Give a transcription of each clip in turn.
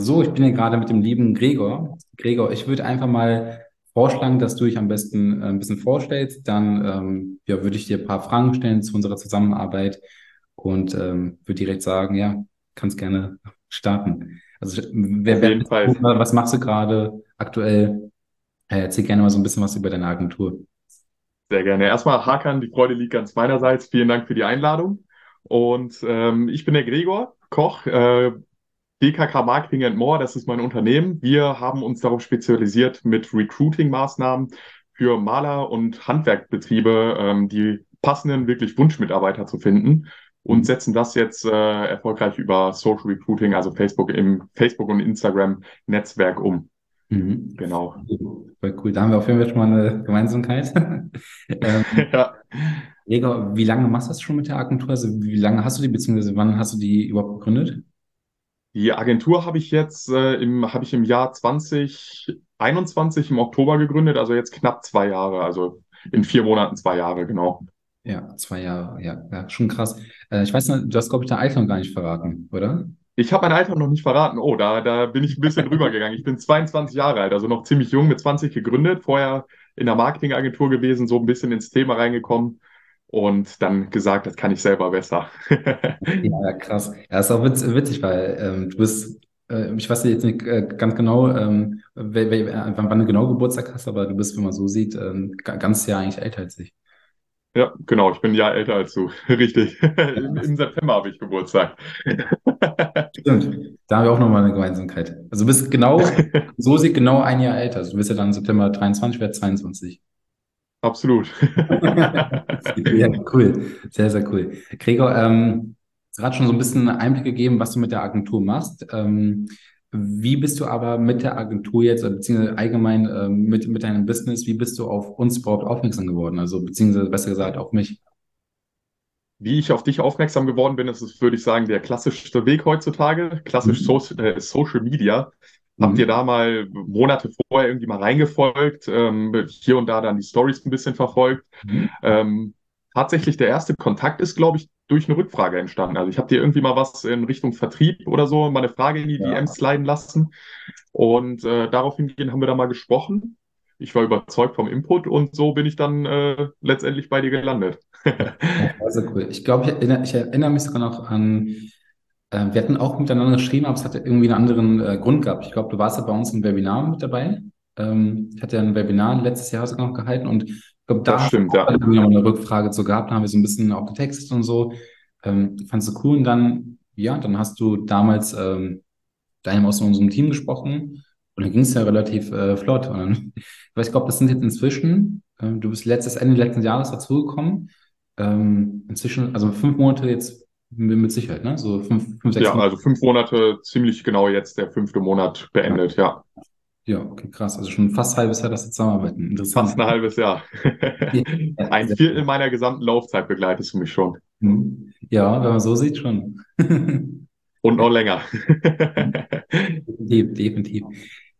So, ich bin hier gerade mit dem lieben Gregor. Gregor, ich würde einfach mal vorschlagen, dass du dich am besten äh, ein bisschen vorstellst. Dann ähm, ja, würde ich dir ein paar Fragen stellen zu unserer Zusammenarbeit und ähm, würde direkt sagen, ja, kannst gerne starten. Also wer, wer was machst du gerade aktuell? Äh, erzähl gerne mal so ein bisschen was über deine Agentur. Sehr gerne. Erstmal Hakan, die Freude liegt ganz meinerseits. Vielen Dank für die Einladung. Und ähm, ich bin der Gregor Koch, äh, DKK Marketing and More, das ist mein Unternehmen. Wir haben uns darauf spezialisiert, mit Recruiting-Maßnahmen für Maler- und Handwerkbetriebe ähm, die passenden, wirklich Wunschmitarbeiter zu finden und setzen das jetzt äh, erfolgreich über Social Recruiting, also Facebook im Facebook und Instagram Netzwerk um. Mhm. Genau. Voll cool. Da haben wir auf jeden Fall schon mal eine Gemeinsamkeit. Ähm, Ja. Gregor, wie lange machst du das schon mit der Agentur? Also wie lange hast du die, beziehungsweise wann hast du die überhaupt gegründet? Die Agentur habe ich jetzt äh, im, habe ich im Jahr 2021 im Oktober gegründet, also jetzt knapp zwei Jahre, also in vier Monaten zwei Jahre, genau. Ja, zwei Jahre, ja, ja, schon krass. Äh, ich weiß nicht, du hast, glaube ich, dein Alter noch gar nicht verraten, oder? Ich habe mein Alter noch nicht verraten. Oh, da, da bin ich ein bisschen drüber gegangen. Ich bin 22 Jahre alt, also noch ziemlich jung, mit 20 gegründet, vorher in der Marketingagentur gewesen, so ein bisschen ins Thema reingekommen und dann gesagt, das kann ich selber besser. Ja, ja, krass. Ja, ist auch witz, witzig, weil ähm, du bist, äh, ich weiß jetzt nicht äh, ganz genau, ähm, äh, wann, du genau Geburtstag hast, aber du bist, wenn man so sieht, ähm, ga- ganz Jahr eigentlich älter als ich. Ja, genau, ich bin ein Jahr älter als du. Richtig. Im, im September habe ich Geburtstag. Stimmt, da haben wir auch nochmal eine Gemeinsamkeit. Also du bist genau, so sieht genau ein Jahr älter. Also du bist ja dann September 23, werde 22. Absolut. Ja, cool. Sehr, sehr cool. Gregor, ähm, gerade schon so ein bisschen Einblick gegeben, was du mit der Agentur machst. Ähm, wie bist du aber mit der Agentur jetzt, oder beziehungsweise allgemein ähm, mit, mit deinem Business, wie bist du auf uns überhaupt aufmerksam geworden? Also beziehungsweise besser gesagt auf mich. Wie ich auf dich aufmerksam geworden bin, das ist, würde ich sagen, der klassischste Weg heutzutage, klassisch Mhm. so äh, Social Media. Habt ihr Mhm. da mal Monate vorher irgendwie mal reingefolgt, ähm, hier und da dann die Stories ein bisschen verfolgt? Mhm. Ähm, tatsächlich der erste Kontakt ist, glaube ich, durch eine Rückfrage entstanden. Also ich habe dir irgendwie mal was in Richtung Vertrieb oder so, mal eine Frage in die Ja. DMs sliden lassen und äh, daraufhin haben wir da mal gesprochen. Ich war überzeugt vom Input und so bin ich dann äh, letztendlich bei dir gelandet. Sehr cool. Ich glaube, ich erinnere, ich erinnere mich sogar noch an, äh, wir hatten auch miteinander geschrieben, aber es hatte irgendwie einen anderen äh, Grund gehabt. Ich glaube, du warst ja bei uns im Webinar mit dabei. Ähm, ich hatte ja ein Webinar letztes Jahr sogar noch gehalten und ich glaube, da stimmt, ja. dann irgendwie noch eine Rückfrage zu gehabt, da haben wir so ein bisschen auch getextet und so. Ähm, fandst du cool und dann, ja, dann hast du damals ähm, deinem aus unserem Team gesprochen und dann ging es ja relativ äh, flott. Und dann, ich weiß, ich glaube, das sind jetzt inzwischen, äh, du bist letztes Ende letzten Jahres dazugekommen. Ähm, inzwischen, also fünf Monate jetzt mit Sicherheit, ne? So fünf, fünf, sechs Ja, Monate. also fünf Monate, ziemlich genau jetzt der fünfte Monat beendet, ja. Ja, okay, krass. Also schon fast ein halbes Jahr, dass wir zusammenarbeiten. Interessant. Fast ein halbes Jahr. Ja, Ein Viertel meiner gesamten Laufzeit begleitest du mich schon. Hm. Ja, wenn man so sieht, schon. Und noch länger. Definitiv, definitiv.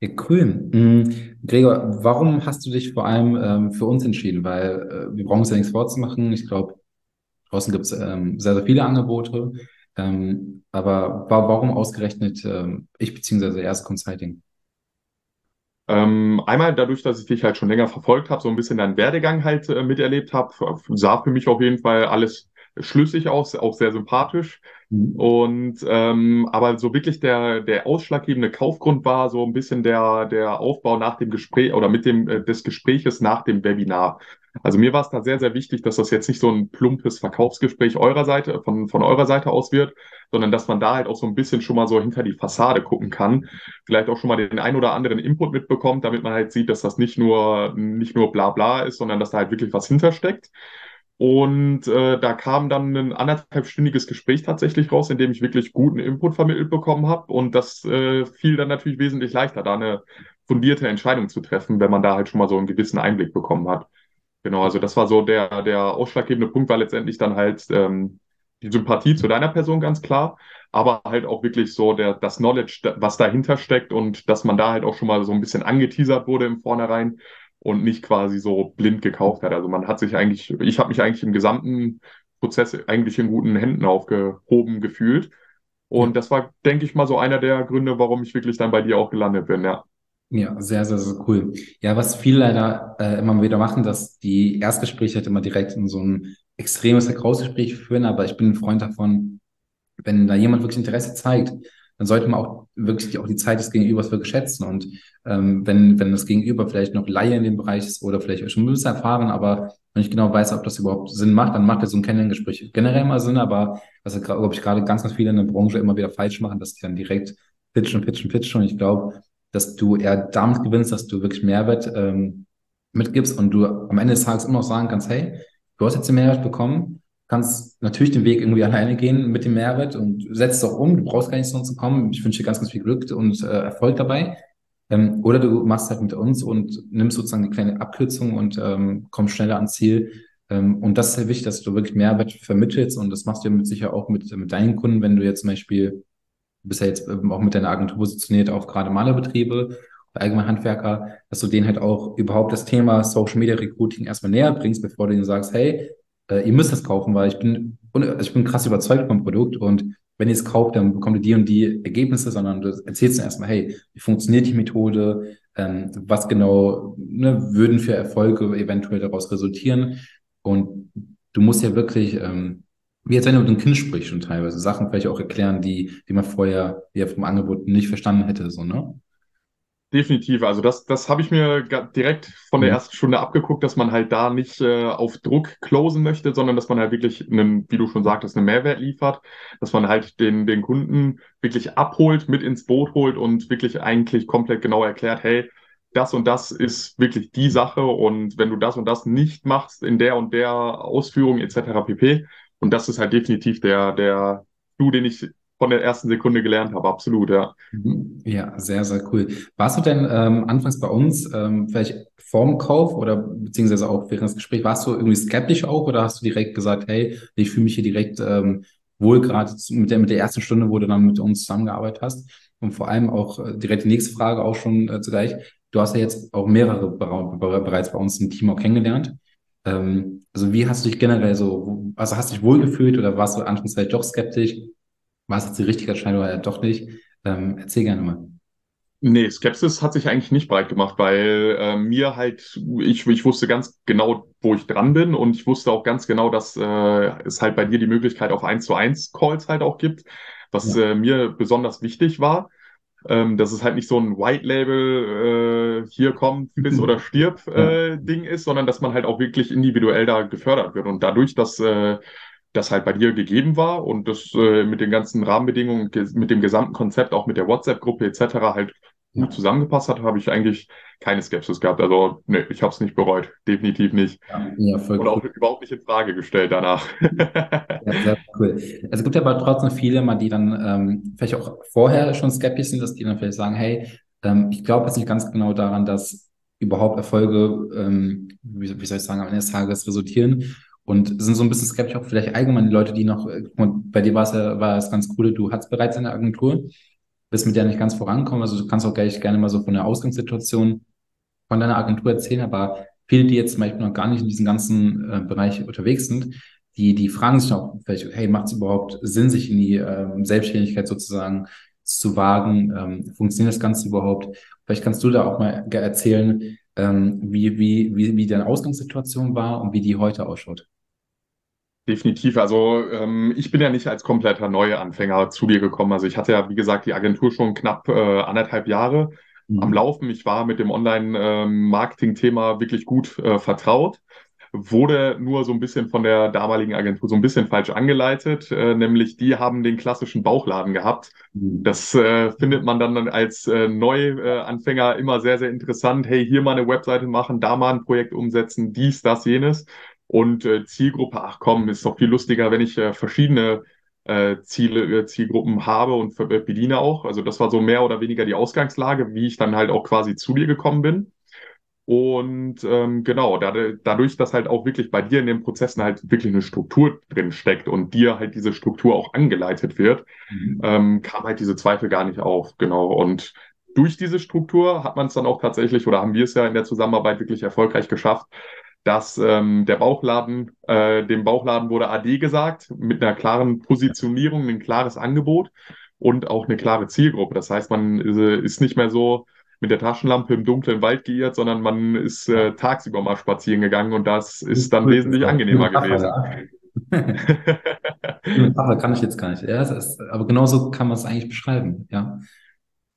Ja, cool. Hm, Gregor, warum hast du dich vor allem ähm, für uns entschieden? Weil äh, wir brauchen uns ja nichts vorzumachen. Ich glaube, draußen gibt es ähm, sehr, sehr viele Angebote. Ähm, aber wa warum ausgerechnet ähm, ich beziehungsweise erst Consulting? Ähm, einmal dadurch, dass ich dich halt schon länger verfolgt habe, so ein bisschen deinen Werdegang halt äh, miterlebt habe, sah für mich auf jeden Fall alles schlüssig aus, auch sehr sympathisch. Hm. Und ähm, aber so wirklich der der ausschlaggebende Kaufgrund war so ein bisschen der der Aufbau nach dem Gespräch oder mit dem äh, des Gespräches nach dem Webinar. Also mir war es da sehr sehr wichtig, dass das jetzt nicht so ein plumpes Verkaufsgespräch eurer Seite von von eurer Seite aus wird, sondern dass man da halt auch so ein bisschen schon mal so hinter die Fassade gucken kann, vielleicht auch schon mal den ein oder anderen Input mitbekommt, damit man halt sieht, dass das nicht nur nicht nur bla bla ist, sondern dass da halt wirklich was hintersteckt. Und äh, da kam dann ein anderthalbstündiges Gespräch tatsächlich raus, in dem ich wirklich guten Input vermittelt bekommen habe. Und das äh, fiel dann natürlich wesentlich leichter, da eine fundierte Entscheidung zu treffen, wenn man da halt schon mal so einen gewissen Einblick bekommen hat. Genau, also das war so der, der ausschlaggebende Punkt, war letztendlich dann halt ähm, die Sympathie zu deiner Person ganz klar, aber halt auch wirklich so der, das Knowledge, was dahinter steckt und dass man da halt auch schon mal so ein bisschen angeteasert wurde im Vornherein und nicht quasi so blind gekauft hat. Also man hat sich eigentlich, ich habe mich eigentlich im gesamten Prozess eigentlich in guten Händen aufgehoben gefühlt. Und das war, denke ich mal, so einer der Gründe, warum ich wirklich dann bei dir auch gelandet bin, ja. Ja, sehr, sehr, sehr cool. Ja, was viele leider äh, immer wieder machen, dass die Erstgespräche halt immer direkt in so ein extremes Verkaufsgespräch führen, aber ich bin ein Freund davon, wenn da jemand wirklich Interesse zeigt, dann sollte man auch wirklich auch die Zeit des Gegenübers wirklich schätzen. Und ähm, wenn, wenn das Gegenüber vielleicht noch Laie in dem Bereich ist oder vielleicht schon ein bisschen erfahren, aber wenn ich genau weiß, ob das überhaupt Sinn macht, dann macht ja so ein Kennenlerngespräch generell mal Sinn, aber was, glaube ich, gerade ganz, ganz viele in der Branche immer wieder falsch machen, dass die dann direkt pitchen, pitchen, pitchen. Und ich glaube, dass du eher damit gewinnst, dass du wirklich Mehrwert ähm, mitgibst und du am Ende des Tages immer noch sagen kannst, hey, du hast jetzt den Mehrwert bekommen, kannst natürlich den Weg irgendwie alleine gehen mit dem Mehrwert und setzt es auch um. Du brauchst gar nicht so zu kommen. Ich wünsche dir ganz, ganz viel Glück und äh, Erfolg dabei. Ähm, oder du machst halt mit uns und nimmst sozusagen die kleine Abkürzung und ähm, kommst schneller ans Ziel. Ähm, und das ist sehr wichtig, dass du wirklich Mehrwert vermittelst und das machst du ja mit sicher auch mit, mit deinen Kunden, wenn du jetzt zum Beispiel, du bist ja jetzt ähm, auch mit deiner Agentur positioniert auf gerade Malerbetriebe allgemein Handwerker, dass du denen halt auch überhaupt das Thema Social Media Recruiting erstmal näher bringst, bevor du ihnen sagst, hey, äh, ihr müsst das kaufen, weil ich bin, also ich bin krass überzeugt vom Produkt und wenn ihr es kauft, dann bekommt ihr die und die Ergebnisse, sondern du erzählst dann erstmal, hey, wie funktioniert die Methode, ähm, was genau ne, würden für Erfolge eventuell daraus resultieren. Und du musst ja wirklich, ähm, wie jetzt wenn du mit einem Kind sprichst schon teilweise, Sachen vielleicht auch erklären, die, die man vorher ja vom Angebot nicht verstanden hätte, so, ne? Definitiv. Also das, das habe ich mir direkt von der mhm. ersten Stunde abgeguckt, dass man halt da nicht äh, auf Druck closen möchte, sondern dass man halt wirklich einen, wie du schon sagtest, einen Mehrwert liefert, dass man halt den, den Kunden wirklich abholt, mit ins Boot holt und wirklich eigentlich komplett genau erklärt, hey, das und das ist wirklich die Sache und wenn du das und das nicht machst in der und der Ausführung etc. pp. Und das ist halt definitiv der, der Du, den ich von der ersten Sekunde gelernt habe, absolut, ja. Mhm. Ja, sehr, sehr cool. Warst du denn ähm, anfangs bei uns ähm, vielleicht vorm Kauf oder beziehungsweise auch während des Gesprächs, warst du irgendwie skeptisch auch oder hast du direkt gesagt, hey, ich fühle mich hier direkt ähm, wohl gerade mit der, mit der ersten Stunde, wo du dann mit uns zusammengearbeitet hast? Und vor allem auch äh, direkt die nächste Frage auch schon äh, zugleich. Du hast ja jetzt auch mehrere bereits bei uns im Team auch kennengelernt. Ähm, also wie hast du dich generell so, also hast du dich wohlgefühlt oder warst du anfangs vielleicht doch skeptisch? war es jetzt die richtige Entscheidung oder doch nicht? Ähm, erzähl gerne mal. Nee, Skepsis hat sich eigentlich nicht breit gemacht, weil äh, mir halt, ich, ich wusste ganz genau, wo ich dran bin und ich wusste auch ganz genau, dass äh, es halt bei dir die Möglichkeit auf 1 zu 1 Calls halt auch gibt, was ja. äh, mir besonders wichtig war. Ähm, dass es halt nicht so ein White Label, äh, hier komm, bis oder stirb äh, Ding ist, sondern dass man halt auch wirklich individuell da gefördert wird. Und dadurch, dass äh, das halt bei dir gegeben war und das äh, mit den ganzen Rahmenbedingungen, mit dem gesamten Konzept, auch mit der WhatsApp-Gruppe etc. halt gut zusammengepasst hat, habe ich eigentlich keine Skepsis gehabt. Also nee, ich habe es nicht bereut, definitiv nicht. Ja, voll Und auch cool. überhaupt nicht in Frage gestellt danach. ja, sehr cool. Also es gibt ja aber trotzdem viele, mal die dann ähm, vielleicht auch vorher schon skeptisch sind, dass die dann vielleicht sagen, hey, ähm, ich glaube jetzt nicht ganz genau daran, dass überhaupt Erfolge, ähm, wie, wie soll ich sagen, am Ende des Tages resultieren. Und sind so ein bisschen skeptisch auch vielleicht allgemein die Leute, die noch, äh, bei dir war es ja, war es ganz cool, du hattest bereits eine Agentur, bist mit der nicht ganz vorankommen. Also du kannst auch gleich gerne mal so von der Ausgangssituation von deiner Agentur erzählen, aber viele, die jetzt zum Beispiel noch gar nicht in diesem ganzen äh, Bereich unterwegs sind, die, die fragen sich auch vielleicht, hey, macht es überhaupt Sinn, sich in die ähm, Selbstständigkeit sozusagen zu wagen? Ähm, funktioniert das Ganze überhaupt? Vielleicht kannst du da auch mal erzählen, ähm, wie, wie, wie, wie deine Ausgangssituation war und wie die heute ausschaut. Definitiv. Also ähm, ich bin ja nicht als kompletter Neuanfänger zu dir gekommen. Also ich hatte ja, wie gesagt, die Agentur schon knapp äh, anderthalb Jahre mhm. am Laufen. Ich war mit dem Online-Marketing-Thema ähm, wirklich gut äh, vertraut. Wurde nur so ein bisschen von der damaligen Agentur so ein bisschen falsch angeleitet, äh, nämlich die haben den klassischen Bauchladen gehabt. Mhm. Das äh, findet man dann als äh, Neuanfänger immer sehr, sehr interessant. Hey, hier mal eine Webseite machen, da mal ein Projekt umsetzen, dies, das, jenes. Und äh, Zielgruppe, ach komm, ist doch viel lustiger, wenn ich äh, verschiedene äh, Ziele, äh, Zielgruppen habe und äh, bediene auch. Also das war so mehr oder weniger die Ausgangslage, wie ich dann halt auch quasi zu dir gekommen bin. Und ähm, genau, da, dadurch, dass halt auch wirklich bei dir in den Prozessen halt wirklich eine Struktur drin steckt und dir halt diese Struktur auch angeleitet wird, mhm. ähm, kam halt diese Zweifel gar nicht auf. Genau. Und durch diese Struktur hat man es dann auch tatsächlich, oder haben wir es ja in der Zusammenarbeit wirklich erfolgreich geschafft, dass ähm, der Bauchladen, äh, dem Bauchladen wurde AD gesagt, mit einer klaren Positionierung, ein klares Angebot und auch eine klare Zielgruppe. Das heißt, man äh, ist nicht mehr so mit der Taschenlampe im dunklen Wald geirrt, sondern man ist äh, tagsüber mal spazieren gegangen und das ist dann wesentlich angenehmer gewesen. Aber kann ich jetzt gar nicht. Ja, ist, aber genauso kann man es eigentlich beschreiben, ja.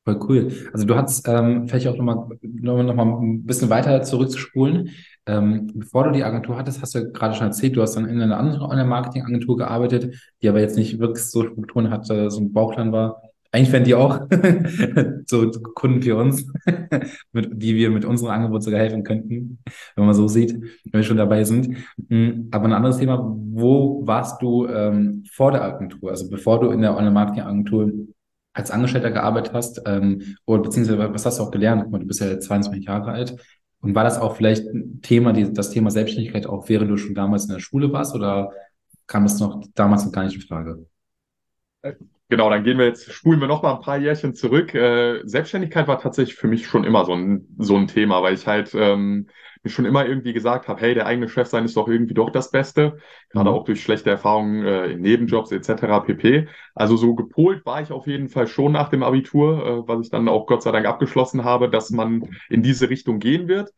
Voll cool. Also du hast ähm, vielleicht auch nochmal noch, noch mal ein bisschen weiter zurückzuspulen. Ähm, bevor du die Agentur hattest, hast du ja gerade schon erzählt, du hast dann in einer anderen Online-Marketing-Agentur gearbeitet, die aber jetzt nicht wirklich so Strukturen hatte, so ein Bauchplan war. Eigentlich wären die auch so Kunden für uns, mit, die wir mit unserem Angebot sogar helfen könnten, wenn man so sieht, wenn wir schon dabei sind. Hm, aber ein anderes Thema, wo warst du ähm, vor der Agentur, also bevor du in der Online-Marketing-Agentur als Angestellter gearbeitet hast, ähm, oder beziehungsweise was hast du auch gelernt? Du bist ja 22 Jahre alt. Und war das auch vielleicht ein Thema, die, das Thema Selbstständigkeit auch während du schon damals in der Schule warst oder kam das noch damals noch gar nicht in Frage? Genau, dann gehen wir jetzt, spulen wir noch mal ein paar Jährchen zurück. Äh, Selbstständigkeit war tatsächlich für mich schon immer so ein, so ein Thema, weil ich halt ähm, mir schon immer irgendwie gesagt habe, hey, der eigene Chef sein ist doch irgendwie doch das Beste, gerade mhm. auch durch schlechte Erfahrungen äh, in Nebenjobs etc. pp. Also so gepolt war ich auf jeden Fall schon nach dem Abitur, äh, was ich dann auch Gott sei Dank abgeschlossen habe, dass man in diese Richtung gehen wird.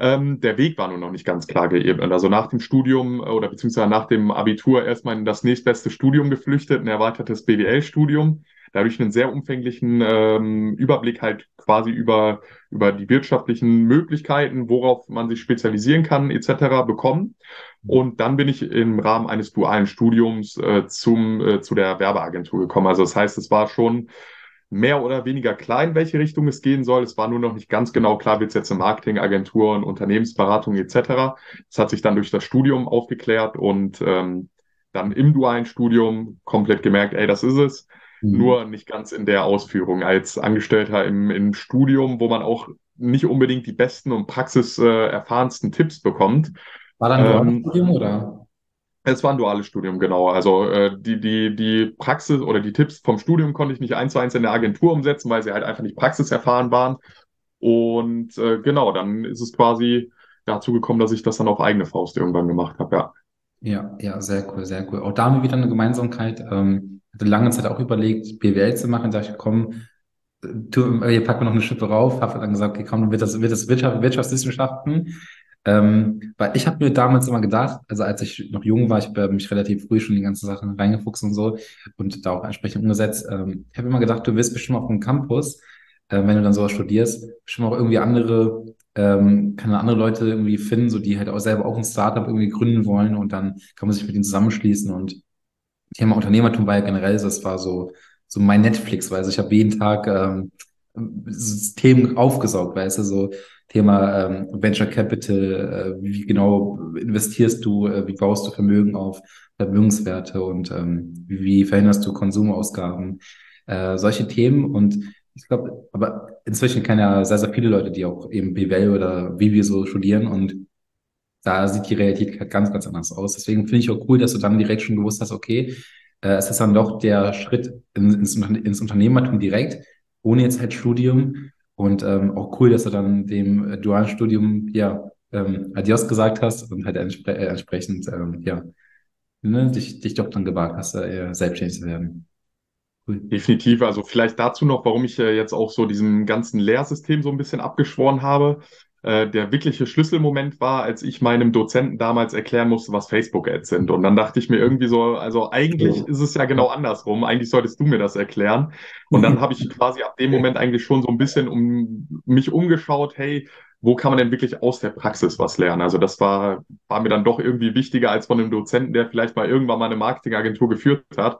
Ähm, der Weg war nur noch nicht ganz klar geebnet. Also nach dem Studium äh, oder beziehungsweise nach dem Abitur erstmal in das nächstbeste Studium geflüchtet, ein erweitertes BWL-Studium dadurch einen sehr umfänglichen ähm, Überblick halt quasi über, über die wirtschaftlichen Möglichkeiten, worauf man sich spezialisieren kann, etc. bekommen. Und dann bin ich im Rahmen eines dualen Studiums äh, zum, äh, zu der Werbeagentur gekommen. Also das heißt, es war schon mehr oder weniger klar, in welche Richtung es gehen soll. Es war nur noch nicht ganz genau klar, wird es jetzt eine Marketingagentur und Unternehmensberatung etc. Das hat sich dann durch das Studium aufgeklärt und ähm, dann im dualen Studium komplett gemerkt, ey, das ist es. Mhm. Nur nicht ganz in der Ausführung. Als Angestellter im, im Studium, wo man auch nicht unbedingt die besten und praxiserfahrensten Tipps bekommt. War dann ein duales ähm, Studium oder? Es war ein duales Studium, genau. Also äh, die, die, die Praxis oder die Tipps vom Studium konnte ich nicht eins zu eins in der Agentur umsetzen, weil sie halt einfach nicht praxiserfahren waren. Und äh, genau, dann ist es quasi dazu gekommen, dass ich das dann auf eigene Faust irgendwann gemacht habe, ja. Ja, ja, sehr cool, sehr cool. Auch da haben wir wieder eine Gemeinsamkeit. Ähm, hatte lange Zeit auch überlegt, BWL zu machen. Da dachte ich, komm, tu, hier packen wir noch eine Schippe rauf. Habe dann gesagt, okay, komm, dann wird das, wird das Wirtschaft, Wirtschaftswissenschaften. Ähm, weil ich habe mir damals immer gedacht, also als ich noch jung war, ich habe mich relativ früh schon in die ganzen Sachen reingefuchst und so und da auch entsprechend umgesetzt. Ähm, ich habe immer gedacht, du wirst bestimmt auf dem Campus, äh, wenn du dann sowas studierst, bestimmt auch irgendwie andere, ähm, kann andere Leute irgendwie finden, so die halt auch selber auch ein Startup irgendwie gründen wollen und dann kann man sich mit ihnen zusammenschließen und Thema Unternehmertum war ja generell, das war so, so mein Netflix, weil ich habe jeden Tag ähm, Themen aufgesaugt, weißt du, so Thema ähm, Venture Capital, äh, wie genau investierst du, äh, wie baust du Vermögen auf, Vermögenswerte und ähm, wie, wie verhinderst du Konsumausgaben, äh, solche Themen und ich glaube, aber inzwischen kennen ja sehr, sehr viele Leute, die auch eben BWL oder wie wir so studieren und da sieht die Realität halt ganz, ganz anders aus. Deswegen finde ich auch cool, dass du dann direkt schon gewusst hast, okay, äh, es ist dann doch der Schritt ins, ins Unternehmertum direkt, ohne jetzt halt Studium. Und ähm, auch cool, dass du dann dem äh, dualen Studium ja ähm, Adios gesagt hast und halt entspre äh, entsprechend ähm, ja ne, dich, dich doch dann gewagt hast, äh, selbstständig zu werden. Cool. Definitiv. Also vielleicht dazu noch, warum ich äh, jetzt auch so diesem ganzen Lehrsystem so ein bisschen abgeschworen habe. Äh, der wirkliche Schlüsselmoment war, als ich meinem Dozenten damals erklären musste, was Facebook-Ads sind. Und dann dachte ich mir irgendwie so, also eigentlich ist es ja genau andersrum. Eigentlich solltest du mir das erklären. Und dann habe ich quasi ab dem Moment eigentlich schon so ein bisschen um mich umgeschaut, hey, wo kann man denn wirklich aus der Praxis was lernen? Also das war, war mir dann doch irgendwie wichtiger als von einem Dozenten, der vielleicht mal irgendwann mal eine Marketingagentur geführt hat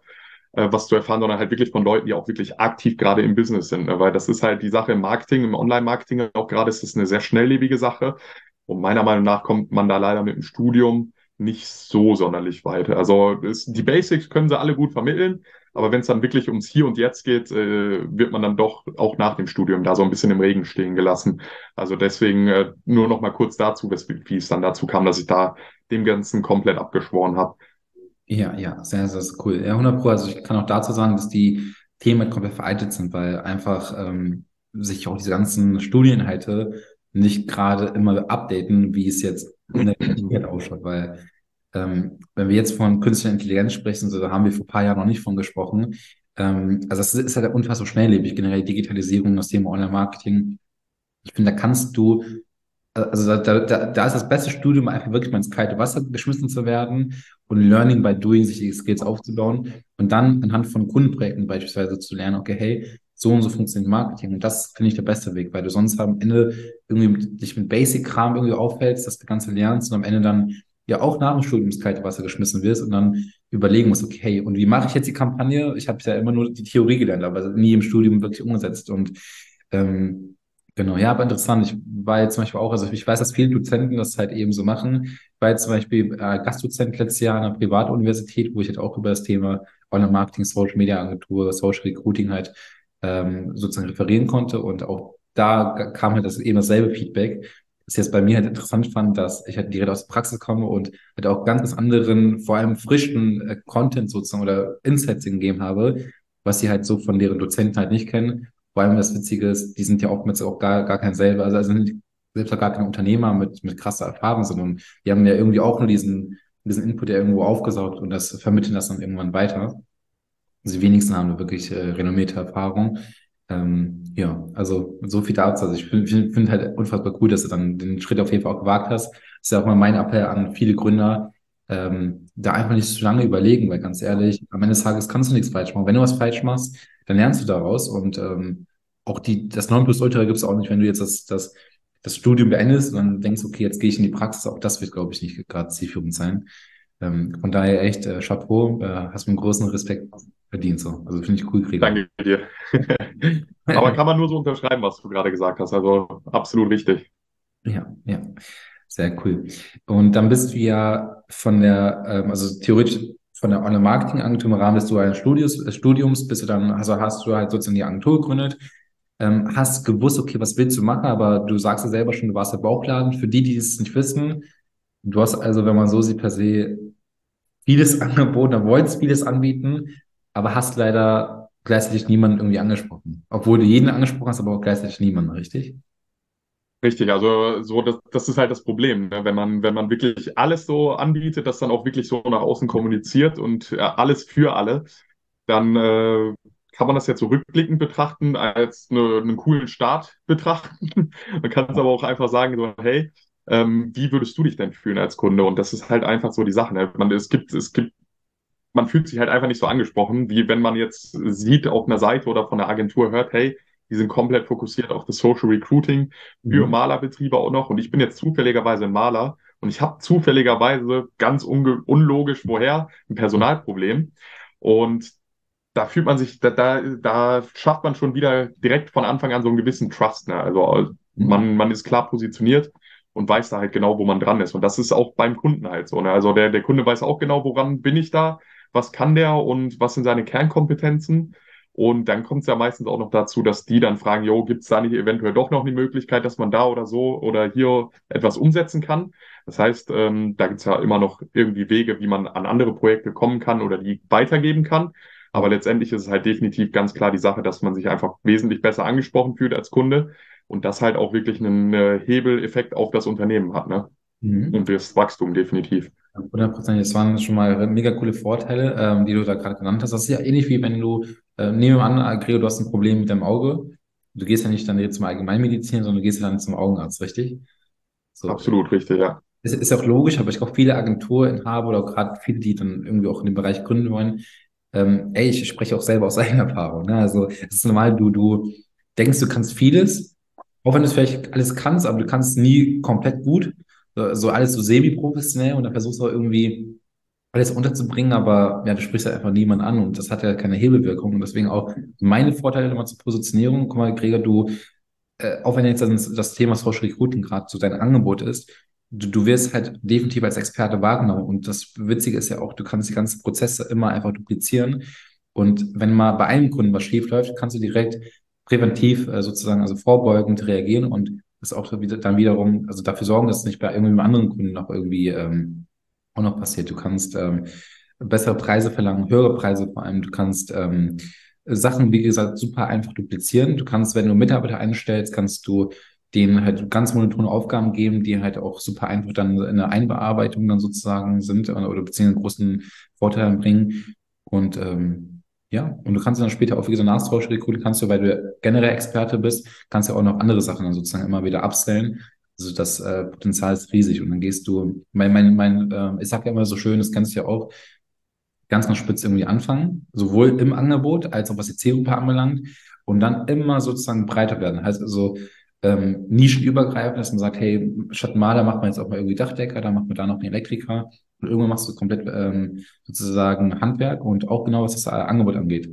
was zu erfahren, sondern halt wirklich von Leuten, die auch wirklich aktiv gerade im Business sind. Ne? Weil das ist halt die Sache im Marketing, im Online-Marketing auch gerade ist es eine sehr schnelllebige Sache. Und meiner Meinung nach kommt man da leider mit dem Studium nicht so sonderlich weit. Also es, die Basics können sie alle gut vermitteln, aber wenn es dann wirklich ums Hier und Jetzt geht, äh, wird man dann doch auch nach dem Studium da so ein bisschen im Regen stehen gelassen. Also deswegen äh, nur noch mal kurz dazu, wie es dann dazu kam, dass ich da dem Ganzen komplett abgeschworen habe. Ja, ja, sehr, sehr cool. Ja, 100 Pro. Also ich kann auch dazu sagen, dass die Themen halt komplett veraltet sind, weil einfach ähm, sich auch diese ganzen Studieninhalte nicht gerade immer updaten, wie es jetzt in der Welt ausschaut, weil ähm, wenn wir jetzt von künstlicher Intelligenz sprechen, so da haben wir vor ein paar Jahren noch nicht von gesprochen. Ähm, also das ist halt unfassbar schnelllebig, generell Digitalisierung, das Thema Online-Marketing. Ich finde, da kannst du also da, da, da ist das beste Studium einfach wirklich mal ins kalte Wasser geschmissen zu werden und Learning by Doing, sich die Skills aufzubauen und dann anhand von Kundenprojekten beispielsweise zu lernen, okay, hey, so und so funktioniert Marketing und das finde ich der beste Weg, weil du sonst am Ende irgendwie dich mit Basic-Kram irgendwie aufhältst, das Ganze lernst und am Ende dann ja auch nach dem Studium ins kalte Wasser geschmissen wirst und dann überlegen musst, okay, und wie mache ich jetzt die Kampagne? Ich habe ja immer nur die Theorie gelernt, aber nie im Studium wirklich umgesetzt und ähm, Genau, ja, aber interessant. Ich war jetzt zum Beispiel auch, also ich weiß, dass viele Dozenten das halt eben so machen. Ich war jetzt zum Beispiel äh, Gastdozent letztes Jahr an einer Privatuniversität, wo ich halt auch über das Thema Online-Marketing, Social Media Agentur, Social Recruiting halt ähm, sozusagen referieren konnte. Und auch da kam halt das eben dasselbe Feedback. Was ich jetzt bei mir halt interessant fand, dass ich halt direkt aus der Praxis komme und halt auch ganz anderen, vor allem frischen äh, Content sozusagen oder Insights gegeben habe, was sie halt so von deren Dozenten halt nicht kennen vor allem das Witzige ist, die sind ja oftmals auch gar, gar kein selber, also sind selbst auch gar keine Unternehmer mit, mit krasser Erfahrung, sondern die haben ja irgendwie auch nur diesen, diesen Input ja irgendwo aufgesaugt und das vermitteln das dann irgendwann weiter. Also die wenigsten haben wirklich äh, renommierte Erfahrung. Ähm, ja, also so viel dazu. Also ich finde find, find halt unfassbar cool, dass du dann den Schritt auf jeden Fall auch gewagt hast. Das ist ja auch mal mein Appell an viele Gründer, ähm, da einfach nicht zu lange überlegen, weil ganz ehrlich, am Ende des Tages kannst du nichts falsch machen. Wenn du was falsch machst, dann lernst du daraus und ähm, auch die, das Nonplusultra gibt es auch nicht, wenn du jetzt das, das, das Studium beendest und dann denkst, okay, jetzt gehe ich in die Praxis, auch das wird, glaube ich, nicht gerade zielführend sein. Ähm, von daher echt äh, Chapeau, äh, hast mir einen großen Respekt verdient. So. Also finde ich cool, Gregor. Danke dir. Aber kann man nur so unterschreiben, was du gerade gesagt hast. Also absolut wichtig. Ja, ja. Sehr cool. Und dann bist du ja von der, ähm, also theoretisch von der Online-Marketing-Agentur im Rahmen des dualen Studiums, äh, Studiums bist du dann, also hast du halt sozusagen die Agentur gegründet, ähm, hast gewusst, okay, was willst du machen, aber du sagst ja selber schon, du warst der Bauchladen. Für die, die es nicht wissen, du hast also, wenn man so sieht, per se vieles angeboten, da wolltest vieles anbieten, aber hast leider gleichzeitig niemanden irgendwie angesprochen. Obwohl du jeden angesprochen hast, aber auch gleichzeitig niemanden, richtig? Richtig, also so das, das ist halt das Problem, ne? wenn man wenn man wirklich alles so anbietet, das dann auch wirklich so nach außen kommuniziert und ja, alles für alle, dann äh, kann man das jetzt so rückblickend betrachten als eine, einen coolen Start betrachten. man kann es aber auch einfach sagen so, hey, ähm, wie würdest du dich denn fühlen als Kunde? Und das ist halt einfach so die Sache. Ne? Man, es gibt es gibt man fühlt sich halt einfach nicht so angesprochen, wie wenn man jetzt sieht auf einer Seite oder von einer Agentur hört, hey, die sind komplett fokussiert auf das Social Recruiting für mhm. Malerbetriebe auch noch. Und ich bin jetzt zufälligerweise ein Maler und ich habe zufälligerweise ganz unlogisch woher ein Personalproblem. Und da fühlt man sich, da, da, da schafft man schon wieder direkt von Anfang an so einen gewissen Trust. Ne? Also mhm. man, man ist klar positioniert und weiß da halt genau, wo man dran ist. Und das ist auch beim Kunden halt so. Ne? Also der, der Kunde weiß auch genau, woran bin ich da, was kann der und was sind seine Kernkompetenzen. Und dann kommt es ja meistens auch noch dazu, dass die dann fragen, jo, gibt es da nicht eventuell doch noch eine Möglichkeit, dass man da oder so oder hier etwas umsetzen kann? Das heißt, ähm, da gibt es ja immer noch irgendwie Wege, wie man an andere Projekte kommen kann oder die weitergeben kann. Aber letztendlich ist es halt definitiv ganz klar die Sache, dass man sich einfach wesentlich besser angesprochen fühlt als Kunde und das halt auch wirklich einen äh, Hebeleffekt auf das Unternehmen hat, ne? Mhm. Und das Wachstum definitiv. 100 Prozent. Das waren schon mal mega coole Vorteile, ähm, die du da gerade genannt hast. Das ist ja ähnlich wie wenn du, äh, nehmen wir an, Gregor, du hast ein Problem mit deinem Auge. Du gehst ja nicht dann jetzt zum Allgemeinmedizin, sondern du gehst ja dann zum Augenarzt, richtig? So. Absolut richtig, ja. Es ist auch logisch, aber ich glaube, viele Agenturinhaber oder auch gerade viele, die dann irgendwie auch in dem Bereich gründen wollen, ähm, ey, ich spreche auch selber aus eigener Erfahrung. Ne? Also es ist normal, du, du denkst, du kannst vieles, auch wenn du es vielleicht alles kannst, aber du kannst nie komplett gut so alles so semi-professionell und dann versuchst du auch irgendwie alles unterzubringen, aber ja, du sprichst halt einfach niemand an und das hat ja keine Hebelwirkung und deswegen auch meine Vorteile nochmal zur Positionierung. Guck mal, Gregor, du, äh, auch wenn jetzt das, das Thema Social Recruiting gerade so dein Angebot ist, du, du wirst halt definitiv als Experte wahrgenommen und das Witzige ist ja auch, du kannst die ganzen Prozesse immer einfach duplizieren und wenn mal bei einem Kunden was schief läuft, kannst du direkt präventiv äh, sozusagen, also vorbeugend reagieren und das auch dann wiederum, also dafür sorgen, dass es nicht bei irgendeinem anderen Kunden noch irgendwie ähm, auch noch passiert. Du kannst ähm, bessere Preise verlangen, höhere Preise vor allem. Du kannst ähm, Sachen, wie gesagt, super einfach duplizieren. Du kannst, wenn du Mitarbeiter einstellst, kannst du denen halt ganz monotone Aufgaben geben, die halt auch super einfach dann in der Einbearbeitung dann sozusagen sind oder, oder beziehungsweise großen Vorteil bringen. Und ähm, ja, und du kannst dann später auch wie so einen Austausch rekrutieren, kannst du, weil du generell Experte bist, kannst du auch noch andere Sachen dann sozusagen immer wieder upsellen. Also das äh, Potenzial ist riesig. Und dann gehst du, mein, mein, mein, äh, ich sag ja immer so schön, das kennst du ja auch, ganz, ganz spitz irgendwie anfangen, sowohl im Angebot als auch was die Zielgruppe anbelangt und dann immer sozusagen breiter werden. Heißt also ähm, nischenübergreifend, dass man sagt, hey, statt Maler macht man jetzt auch mal irgendwie Dachdecker, dann macht man da noch einen Elektriker und irgendwann machst du komplett ähm, sozusagen Handwerk und auch genau was das Angebot angeht.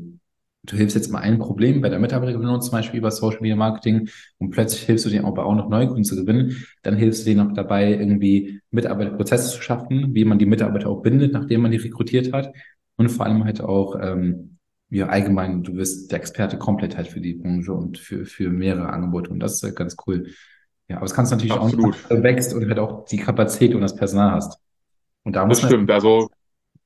Du hilfst jetzt mal ein Problem bei der Mitarbeitergewinnung zum Beispiel über Social Media Marketing und plötzlich hilfst du denen aber auch noch neue Kunden zu gewinnen. Dann hilfst du denen auch dabei, irgendwie Mitarbeiterprozesse zu schaffen, wie man die Mitarbeiter auch bindet, nachdem man die rekrutiert hat. Und vor allem halt auch, ähm, ja, allgemein, du wirst der Experte komplett halt für die Branche und für, für mehrere Angebote. Und das ist halt ganz cool. Ja, aber es kannst natürlich Absolut. auch, wächst und halt auch die Kapazität und das Personal hast. Und da muss das stimmt. Also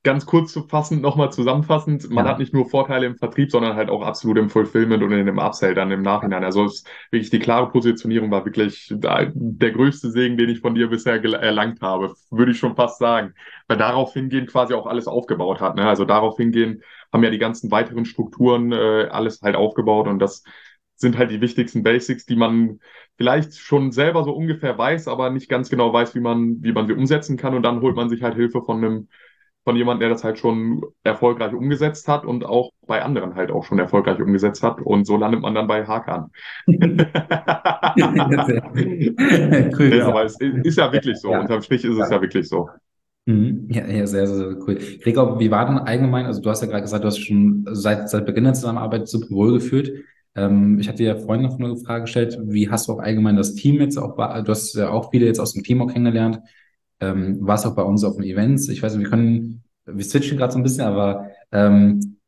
ganz kurz zu fassen, nochmal zusammenfassend, man ja. hat nicht nur Vorteile im Vertrieb, sondern halt auch absolut im Fulfillment und in dem Upsell dann im Nachhinein. Also es, wirklich die klare Positionierung war wirklich der größte Segen, den ich von dir bisher erlangt habe, würde ich schon fast sagen. Weil darauf hingehen quasi auch alles aufgebaut hat. Ne? Also darauf hingehen haben ja die ganzen weiteren Strukturen äh, alles halt aufgebaut und das sind halt die wichtigsten Basics, die man vielleicht schon selber so ungefähr weiß, aber nicht ganz genau weiß, wie man, wie man sie umsetzen kann. Und dann holt man sich halt Hilfe von einem von jemandem, der das halt schon erfolgreich umgesetzt hat und auch bei anderen halt auch schon erfolgreich umgesetzt hat. Und so landet man dann bei Hakan. cool, ja, aber es ist ja wirklich so. Ja. Unterm Strich ist es ja wirklich so. Mhm. Ja, ja, sehr, sehr, sehr cool. Gregor, wie war denn allgemein, also du hast ja gerade gesagt, du hast schon seit, seit Beginn der Zusammenarbeit super wohl gefühlt. Ähm, ich hatte ja vorhin noch eine Frage gestellt, wie hast du auch allgemein das Team jetzt auch, du hast ja auch viele jetzt aus dem Team auch kennengelernt ähm, war es auch bei uns auf den Events. Ich weiß nicht, wir können, wir switchen gerade so ein bisschen, aber ähm,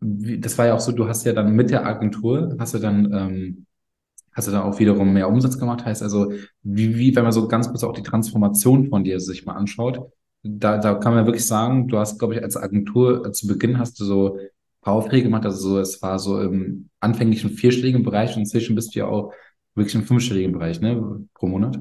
wie, das war ja auch so, du hast ja dann mit der Agentur, hast du dann, ähm, hast du dann auch wiederum mehr Umsatz gemacht, heißt also, wie, wie, wenn man so ganz kurz auch die Transformation von dir sich mal anschaut, da, da kann man wirklich sagen, du hast, glaube ich, als Agentur äh, zu Beginn hast du so paar Aufträge gemacht, also so, es war so im anfänglichen vierstelligen Bereich und inzwischen bist du ja auch wirklich im fünfstelligen Bereich, ne, pro Monat.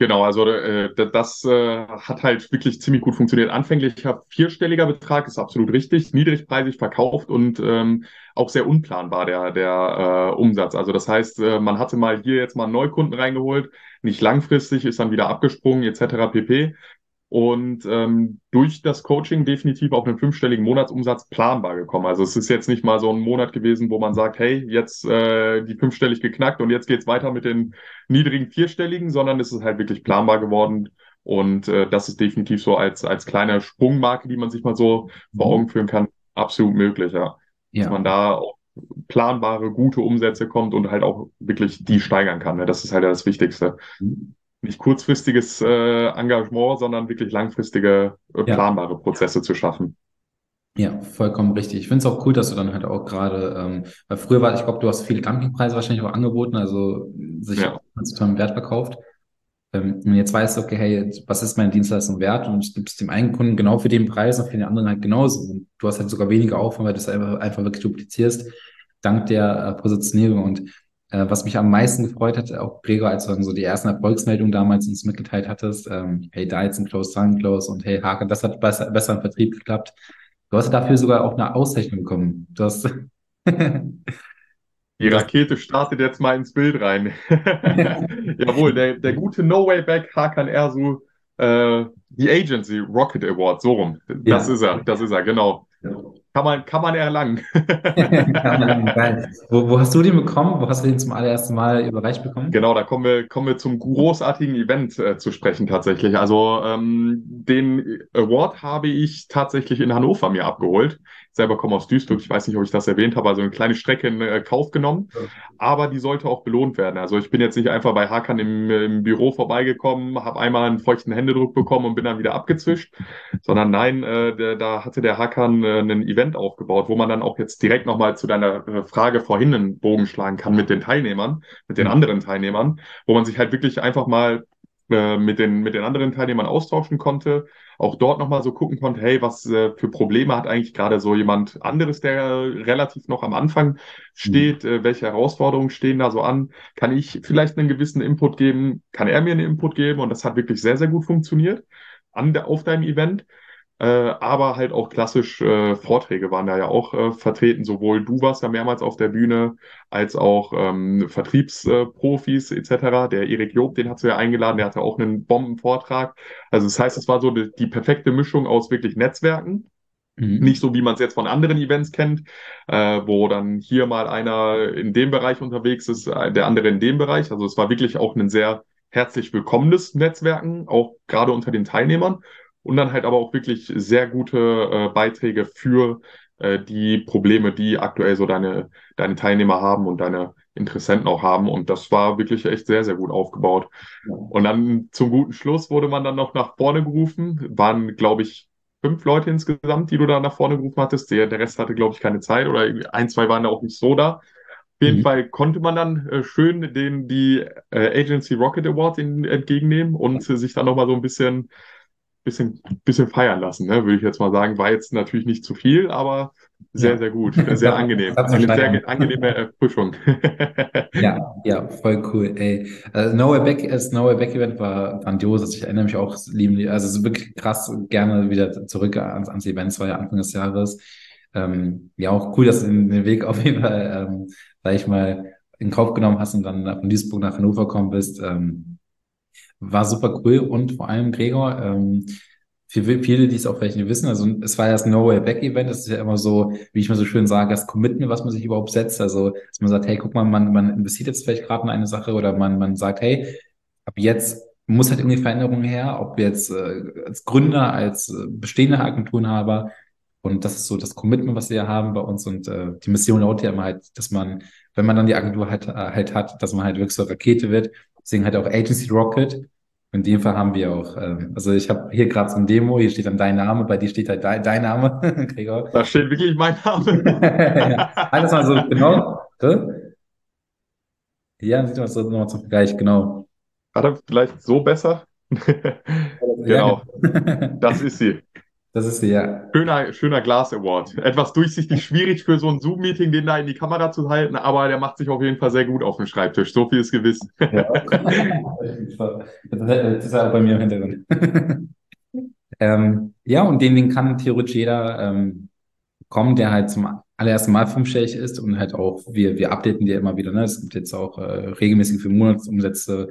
Genau, also äh, das äh, hat halt wirklich ziemlich gut funktioniert. Anfänglicher vierstelliger Betrag ist absolut richtig, niedrigpreisig verkauft und ähm, auch sehr unplanbar der der äh, Umsatz. Also das heißt, äh, man hatte mal hier jetzt mal einen Neukunden reingeholt, nicht langfristig, ist dann wieder abgesprungen etc. pp und ähm, durch das Coaching definitiv auf einen fünfstelligen Monatsumsatz planbar gekommen. Also es ist jetzt nicht mal so ein Monat gewesen, wo man sagt, hey, jetzt äh, die fünfstellig geknackt und jetzt geht's weiter mit den niedrigen vierstelligen, sondern es ist halt wirklich planbar geworden. Und äh, das ist definitiv so als, als kleine Sprungmarke, die man sich mal so vor. Augen führen kann, absolut möglich, ja. ja. Dass man da auch planbare, gute Umsätze kommt und halt auch wirklich die steigern kann. Ne? Das ist halt das Wichtigste. Mhm nicht kurzfristiges äh, Engagement, sondern wirklich langfristige, äh, planbare ja. Prozesse zu schaffen. Ja, vollkommen richtig. Ich finde es auch cool, dass du dann halt auch gerade, ähm, weil früher war, ich glaube, du hast viele Dumpingpreise wahrscheinlich auch angeboten, also sich ja. zu tollen Wert verkauft. Ähm, und jetzt weißt du, okay, hey, was ist meine Dienstleistung wert? Und du gibst dem einen Kunden genau für den Preis und für den anderen halt genauso. Und du hast halt sogar weniger Aufwand, weil du es einfach, einfach wirklich duplizierst, dank der äh, Positionierung. Und äh, was mich am meisten gefreut hat, auch Gregor, als du dann so die ersten Erfolgsmeldungen damals uns mitgeteilt hattest, ähm, hey, da jetzt ein Close, da ein Close und hey, Haken, das hat besser, besser im Vertrieb geklappt. Du hast dafür sogar auch eine Auszeichnung bekommen. Du hast Die Rakete startet jetzt mal ins Bild rein. Jawohl, der, der gute No Way Back Hakan Ersu, äh, die Agency Rocket Award, so rum. Das ja. ist er, das ist er, genau. Ja. Kann man, kann man erlangen. wo, wo hast du den bekommen? Wo hast du den zum allerersten Mal überreicht bekommen? Genau, da kommen wir, kommen wir zum großartigen Event äh, zu sprechen tatsächlich. Also ähm, den Award habe ich tatsächlich in Hannover mir abgeholt. Selber komme aus Duisburg, ich weiß nicht, ob ich das erwähnt habe, also eine kleine Strecke in äh, Kauf genommen. Aber die sollte auch belohnt werden. Also ich bin jetzt nicht einfach bei Hakan im, im Büro vorbeigekommen, habe einmal einen feuchten Händedruck bekommen und bin dann wieder abgezischt, sondern nein, äh, der, da hatte der Hakan äh, einen Event aufgebaut, wo man dann auch jetzt direkt nochmal zu deiner äh, Frage vorhin einen Bogen schlagen kann mit den Teilnehmern, mit den anderen Teilnehmern, wo man sich halt wirklich einfach mal äh, mit, den, mit den anderen Teilnehmern austauschen konnte. Auch dort nochmal so gucken konnte, hey, was äh, für Probleme hat eigentlich gerade so jemand anderes, der relativ noch am Anfang steht? Mhm. Äh, welche Herausforderungen stehen da so an? Kann ich vielleicht einen gewissen Input geben? Kann er mir einen Input geben? Und das hat wirklich sehr, sehr gut funktioniert an auf deinem Event. Äh, aber halt auch klassisch äh, Vorträge waren da ja auch äh, vertreten. Sowohl du warst ja mehrmals auf der Bühne, als auch ähm, Vertriebsprofis etc. Der Erik Job, den hast du ja eingeladen, der hatte auch einen Bombenvortrag. Also das heißt, es war so die, die perfekte Mischung aus wirklich Netzwerken. Mhm. Nicht so, wie man es jetzt von anderen Events kennt, äh, wo dann hier mal einer in dem Bereich unterwegs ist, äh, der andere in dem Bereich. Also es war wirklich auch ein sehr herzlich willkommenes Netzwerken, auch gerade unter den Teilnehmern und dann halt aber auch wirklich sehr gute äh, Beiträge für äh, die Probleme, die aktuell so deine, deine Teilnehmer haben und deine Interessenten auch haben. Und das war wirklich echt sehr, sehr gut aufgebaut. Und dann zum guten Schluss wurde man dann noch nach vorne gerufen. Waren, glaube ich, fünf Leute insgesamt, die du da nach vorne gerufen hattest. Der, der Rest hatte, glaube ich, keine Zeit oder ein, zwei waren da auch nicht so da. Auf jeden mhm. Fall konnte man dann äh, schön den die äh, Agency Rocket Award in, entgegennehmen und äh, sich dann nochmal so ein bisschen bisschen, bisschen feiern lassen, ne? würde ich jetzt mal sagen. War jetzt natürlich nicht zu viel, aber sehr, sehr gut, sehr angenehm. Eine sehr angenehme Erfrischung. ja, ja, voll cool. Ey, also No Way Back, das No Way Back Event war grandios. Ich erinnere mich auch lieben, also es ist wirklich krass, gerne wieder zurück ans, ans Event. Es war ja Anfang des Jahres. Ähm, ja, auch cool, dass du den Weg auf jeden Fall, ähm, sag ich mal, in Kauf genommen hast und dann von Duisburg nach Hannover gekommen bist. Ähm, war super cool und vor allem Gregor, ähm, für viele, die es auch vielleicht nicht wissen, also es war ja das No Way Back Event, das ist ja immer so, wie ich mal so schön sage, das Commitment, was man sich überhaupt setzt, also dass man sagt, hey, guck mal, man, man investiert jetzt vielleicht gerade in eine Sache oder man, man sagt, hey, ab jetzt muss halt irgendwie Veränderungen her, ob jetzt äh, als Gründer, als äh, bestehender Agenturenhaber und das ist so das Commitment, was wir haben bei uns und äh, die Mission lautet ja immer halt, dass man, wenn man dann die Agentur halt, äh, halt hat, dass man halt wirklich so Rakete wird Deswegen halt auch Agency Rocket. In dem Fall haben wir auch, ähm, also ich habe hier gerade so ein Demo, hier steht dann dein Name, bei dir steht halt dein, dein Name, Gregor. Da steht wirklich mein Name. ja, alles mal so, genau. Ja, sieht man so nochmal zum Vergleich, genau. Hat er vielleicht so besser? genau. das ist sie. Das ist ja. Schöner, schöner Glas Award. Etwas durchsichtig schwierig für so ein Zoom-Meeting, den da in die Kamera zu halten, aber der macht sich auf jeden Fall sehr gut auf dem Schreibtisch. So viel ist gewiss. Ja, das ist auch bei mir im Hintergrund. ähm, ja, und den, den kann theoretisch jeder ähm, kommen, der halt zum allerersten Mal fünfstellig ist und halt auch, wir, wir updaten dir immer wieder. Ne? Es gibt jetzt auch äh, regelmäßig für Monatsumsätze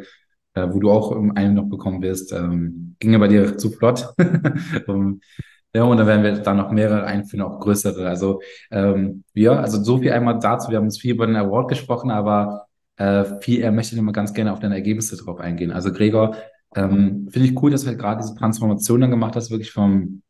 äh, wo du auch einen noch bekommen wirst. Ähm, ging ja bei dir zu flott. um, ja, und dann werden wir da noch mehrere einführen, auch größere. Also ähm, ja, also so viel einmal dazu. Wir haben uns viel über den Award gesprochen, aber äh, viel eher möchte ich immer ganz gerne auf deine Ergebnisse drauf eingehen. Also Gregor, ähm, finde ich cool, dass du halt gerade diese Transformation dann gemacht hast, wirklich vom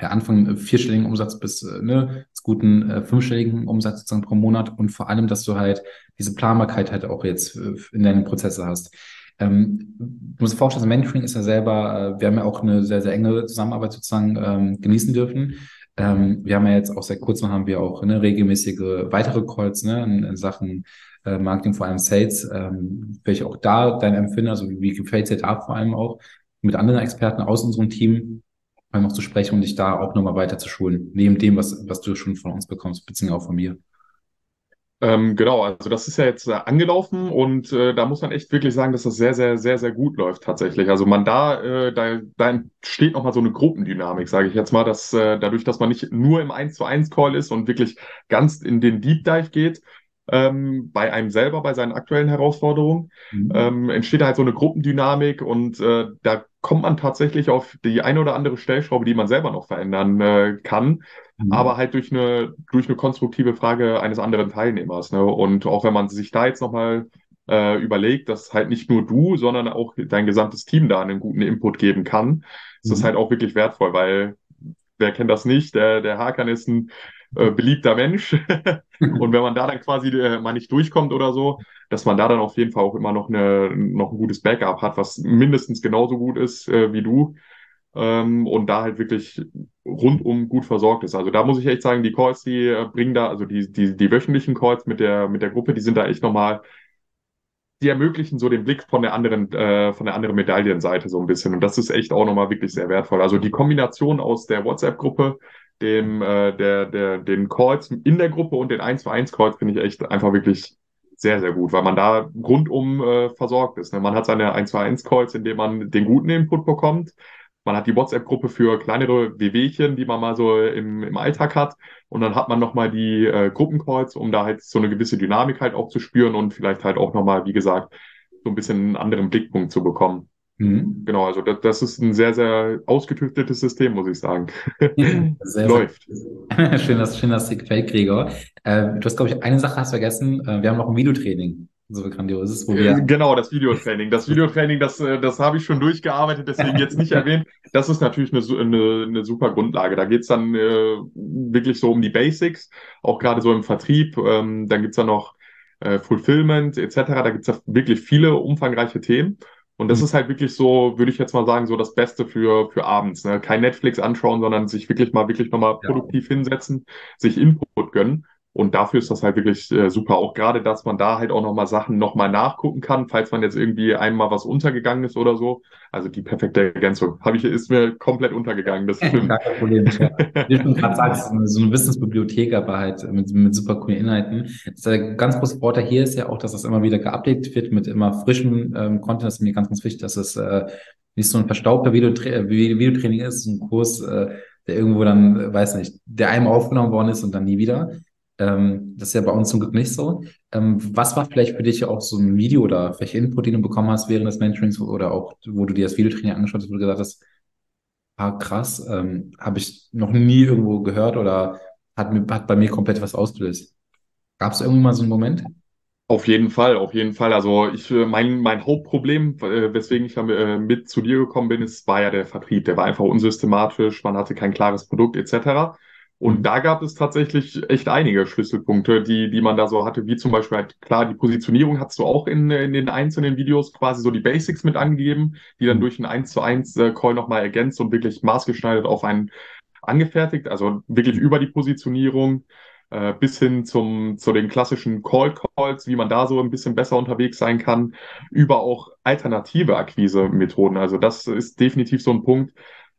ja, Anfang vierstelligen Umsatz bis äh, ne, zu guten äh, fünfstelligen Umsatz sozusagen pro Monat und vor allem, dass du halt diese Planbarkeit halt auch jetzt äh, in deinen Prozesse hast. Ähm, du musst dir vorstellen, Mentoring ist ja selber, äh, wir haben ja auch eine sehr, sehr enge Zusammenarbeit sozusagen ähm, genießen dürfen. Ähm, wir haben ja jetzt auch seit kurzem haben wir auch ne, regelmäßige weitere Calls ne, in, in Sachen äh, Marketing, vor allem Sales. Ähm, welche auch da dein Empfinden, also wie gefällt es dir da vor allem auch, mit anderen Experten aus unserem Team vor allem auch zu sprechen und dich da auch nochmal weiter zu schulen, neben dem, was, was du schon von uns bekommst, beziehungsweise auch von mir. Ähm, genau, also das ist ja jetzt äh, angelaufen und äh, da muss man echt wirklich sagen, dass das sehr, sehr, sehr, sehr gut läuft tatsächlich. Also man da, äh, da, da entsteht nochmal so eine Gruppendynamik, sage ich jetzt mal, dass äh, dadurch, dass man nicht nur im 1 zu 1 Call ist und wirklich ganz in den Deep Dive geht, ähm, bei einem selber, bei seinen aktuellen Herausforderungen, mhm. ähm, entsteht halt so eine Gruppendynamik und äh, da kommt man tatsächlich auf die eine oder andere Stellschraube, die man selber noch verändern äh, kann, mhm. aber halt durch eine, durch eine konstruktive Frage eines anderen Teilnehmers. Ne? Und auch wenn man sich da jetzt nochmal äh, überlegt, dass halt nicht nur du, sondern auch dein gesamtes Team da einen guten Input geben kann, mhm. ist das halt auch wirklich wertvoll, weil wer kennt das nicht? Der, der Hakan ist ein äh, beliebter Mensch. und wenn man da dann quasi äh, mal nicht durchkommt oder so, dass man da dann auf jeden Fall auch immer noch, eine, noch ein gutes Backup hat, was mindestens genauso gut ist äh, wie du. Ähm, und da halt wirklich rundum gut versorgt ist. Also da muss ich echt sagen, die Calls, die äh, bringen da, also die, die, die wöchentlichen Calls mit der, mit der Gruppe, die sind da echt nochmal die ermöglichen so den Blick von der anderen, äh, von der anderen Medaillenseite so ein bisschen. Und das ist echt auch nochmal wirklich sehr wertvoll. Also die Kombination aus der WhatsApp-Gruppe, dem, äh, der, der, den Calls in der Gruppe und den 1 zu 1 Calls finde ich echt einfach wirklich sehr, sehr gut, weil man da rundum äh, versorgt ist. Ne? Man hat seine 1 zu 1 Calls, in denen man den guten Input bekommt. Man hat die WhatsApp-Gruppe für kleinere Wehwehchen, die man mal so im, im Alltag hat. Und dann hat man nochmal die äh, Gruppencalls, um da halt so eine gewisse Dynamik halt auch zu spüren und vielleicht halt auch nochmal, wie gesagt, so ein bisschen einen anderen Blickpunkt zu bekommen. Mhm. Genau, also das, das, ist ein sehr, sehr ausgetüftetes System, muss ich sagen. Sehr, Läuft. Sehr, schön, dass, schön, dass dir gefällt, Gregor. Äh, du hast, glaube ich, eine Sache hast vergessen. Äh, wir haben noch ein Videotraining so grandios ist, wo wir. Genau, das Videotraining. Das Videotraining, das, äh, das habe ich schon durchgearbeitet, deswegen jetzt nicht erwähnt. Das ist natürlich eine, eine, eine super Grundlage. Da geht's dann äh, wirklich so um die Basics, auch gerade so im Vertrieb. Ähm, dann gibt's da noch äh, Fulfillment etc. Da gibt's ja wirklich viele umfangreiche Themen. Und das mhm. ist halt wirklich so, würde ich jetzt mal sagen, so das Beste für, für abends. Ne? Kein Netflix anschauen, sondern sich wirklich mal wirklich nochmal produktiv ja. hinsetzen, sich Input gönnen. Und dafür ist das halt wirklich äh, super. Auch gerade, dass man da halt auch nochmal Sachen nochmal nachgucken kann, falls man jetzt irgendwie einmal was untergegangen ist oder so. Also die perfekte Ergänzung. Habe ich, ist mir komplett untergegangen. Das stimmt. Kein Problem. Wie du gerade sagst, so eine Wissensbibliothek, aber halt mit, mit super coolen Inhalten. Das der ganz große Vorteil hier ist ja auch, dass das immer wieder geupdatet wird mit immer frischem ähm, Content. Das ist mir ganz, ganz wichtig, dass es äh, nicht so ein verstaubter Videotra äh, Videotraining ist, ein Kurs, äh, der irgendwo dann, äh, weiß nicht, der einmal aufgenommen worden ist und dann nie wieder ähm, das ist ja bei uns zum Glück nicht so. Ähm, was war vielleicht für dich auch so ein Video oder welche Input, den du bekommen hast während des Mentorings oder auch, wo du dir das Videotraining angeschaut hast, wo du gesagt hast, ah, krass, ähm, habe ich noch nie irgendwo gehört oder hat, mir, hat bei mir komplett was ausgelöst. Gab es irgendwie mal so einen Moment? Auf jeden Fall, auf jeden Fall. Also ich, äh, mein, mein Hauptproblem, äh, weswegen ich äh, mit zu dir gekommen bin, ist, war ja der Vertrieb. Der war einfach unsystematisch, man hatte kein klares Produkt etc. Und da gab es tatsächlich echt einige Schlüsselpunkte, die, die man da so hatte, wie zum Beispiel halt, klar, die Positionierung hast du auch in, in den einzelnen Videos quasi so die Basics mit angegeben, die dann mhm. durch einen 1 zu 1 äh, Call nochmal ergänzt und wirklich maßgeschneidert auf einen angefertigt, also wirklich über die Positionierung äh, bis hin zum, zu den klassischen Call Calls, wie man da so ein bisschen besser unterwegs sein kann, über auch alternative Akquise-Methoden. Also das ist definitiv so ein Punkt,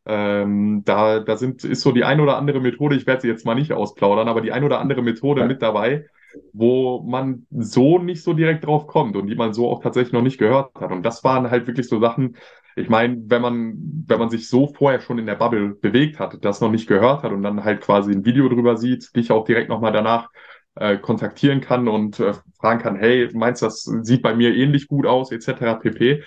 ähm, da, da sind, ist so die ein oder andere Methode, ich werde sie jetzt mal nicht ausplaudern, aber die ein oder andere Methode mit dabei, wo man so nicht so direkt drauf kommt und die man so auch tatsächlich noch nicht gehört hat. Und das waren halt wirklich so Sachen, ich meine, wenn man, wenn man sich so vorher schon in der Bubble bewegt hat, das noch nicht gehört hat und dann halt quasi ein Video drüber sieht, dich auch direkt nochmal danach äh, kontaktieren kann und äh, fragen kann, hey, meinst du, das sieht bei mir ähnlich gut aus, etc. pp.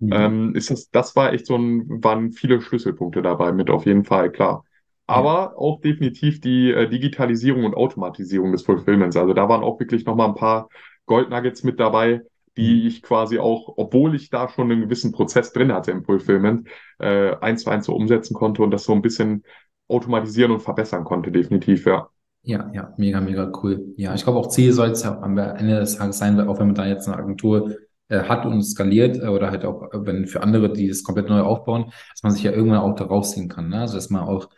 Mhm. Ähm, ist das, das war echt so ein, waren viele Schlüsselpunkte dabei mit auf jeden Fall, klar. Aber ja. auch definitiv die äh, Digitalisierung und Automatisierung des Fulfillments. Also da waren auch wirklich nochmal ein paar Goldnuggets mit dabei, die mhm. ich quasi auch, obwohl ich da schon einen gewissen Prozess drin hatte im Fulfillment, äh, eins zu eins so umsetzen konnte und das so ein bisschen automatisieren und verbessern konnte, definitiv, ja. Ja, ja, mega, mega cool. Ja, ich glaube auch Ziel soll es ja am Ende des Tages sein, auch wenn man da jetzt eine Agentur äh, hat und skaliert äh, oder halt auch, äh, wenn für andere, die das komplett neu aufbauen, dass man sich ja irgendwann auch da rausziehen kann. Ne? Also dass man auch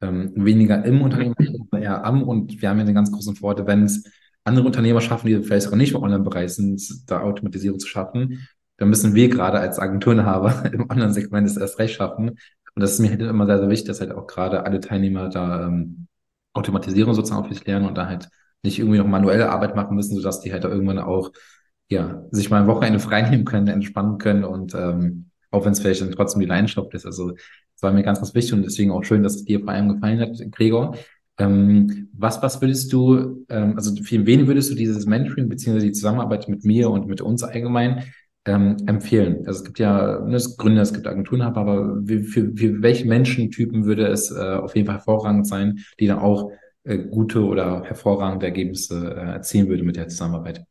ähm, weniger im Unternehmen, eher am und wir haben ja den ganz großen Vorteil, wenn es andere Unternehmer schaffen, die vielleicht auch nicht im Online-Bereich sind, da Automatisierung zu schaffen, dann müssen wir gerade als Agenturenhaber im Online-Segment es erst recht schaffen. Und das ist mir halt immer sehr, sehr wichtig, dass halt auch gerade alle Teilnehmer da ähm, Automatisierung sozusagen auf sich lernen und da halt nicht irgendwie noch manuelle Arbeit machen müssen, sodass die halt irgendwann auch ja, sich mal ein Wochenende freinehmen können, entspannen können und ähm, auch wenn es vielleicht dann trotzdem die Leidenschaft ist. Also das war mir ganz, ganz wichtig und deswegen auch schön, dass es dir vor allem gefallen hat, Gregor. Ähm, was, was würdest du, ähm, also für wen würdest du dieses Mentoring beziehungsweise die Zusammenarbeit mit mir und mit uns allgemein ähm, empfehlen? Also es gibt ja ne, es Gründer, es gibt Agenturenhaber, aber für, für, für welche Menschentypen würde es äh, auf jeden Fall hervorragend sein, die dann auch äh, gute oder hervorragende Ergebnisse äh, erzielen würde mit der Zusammenarbeit?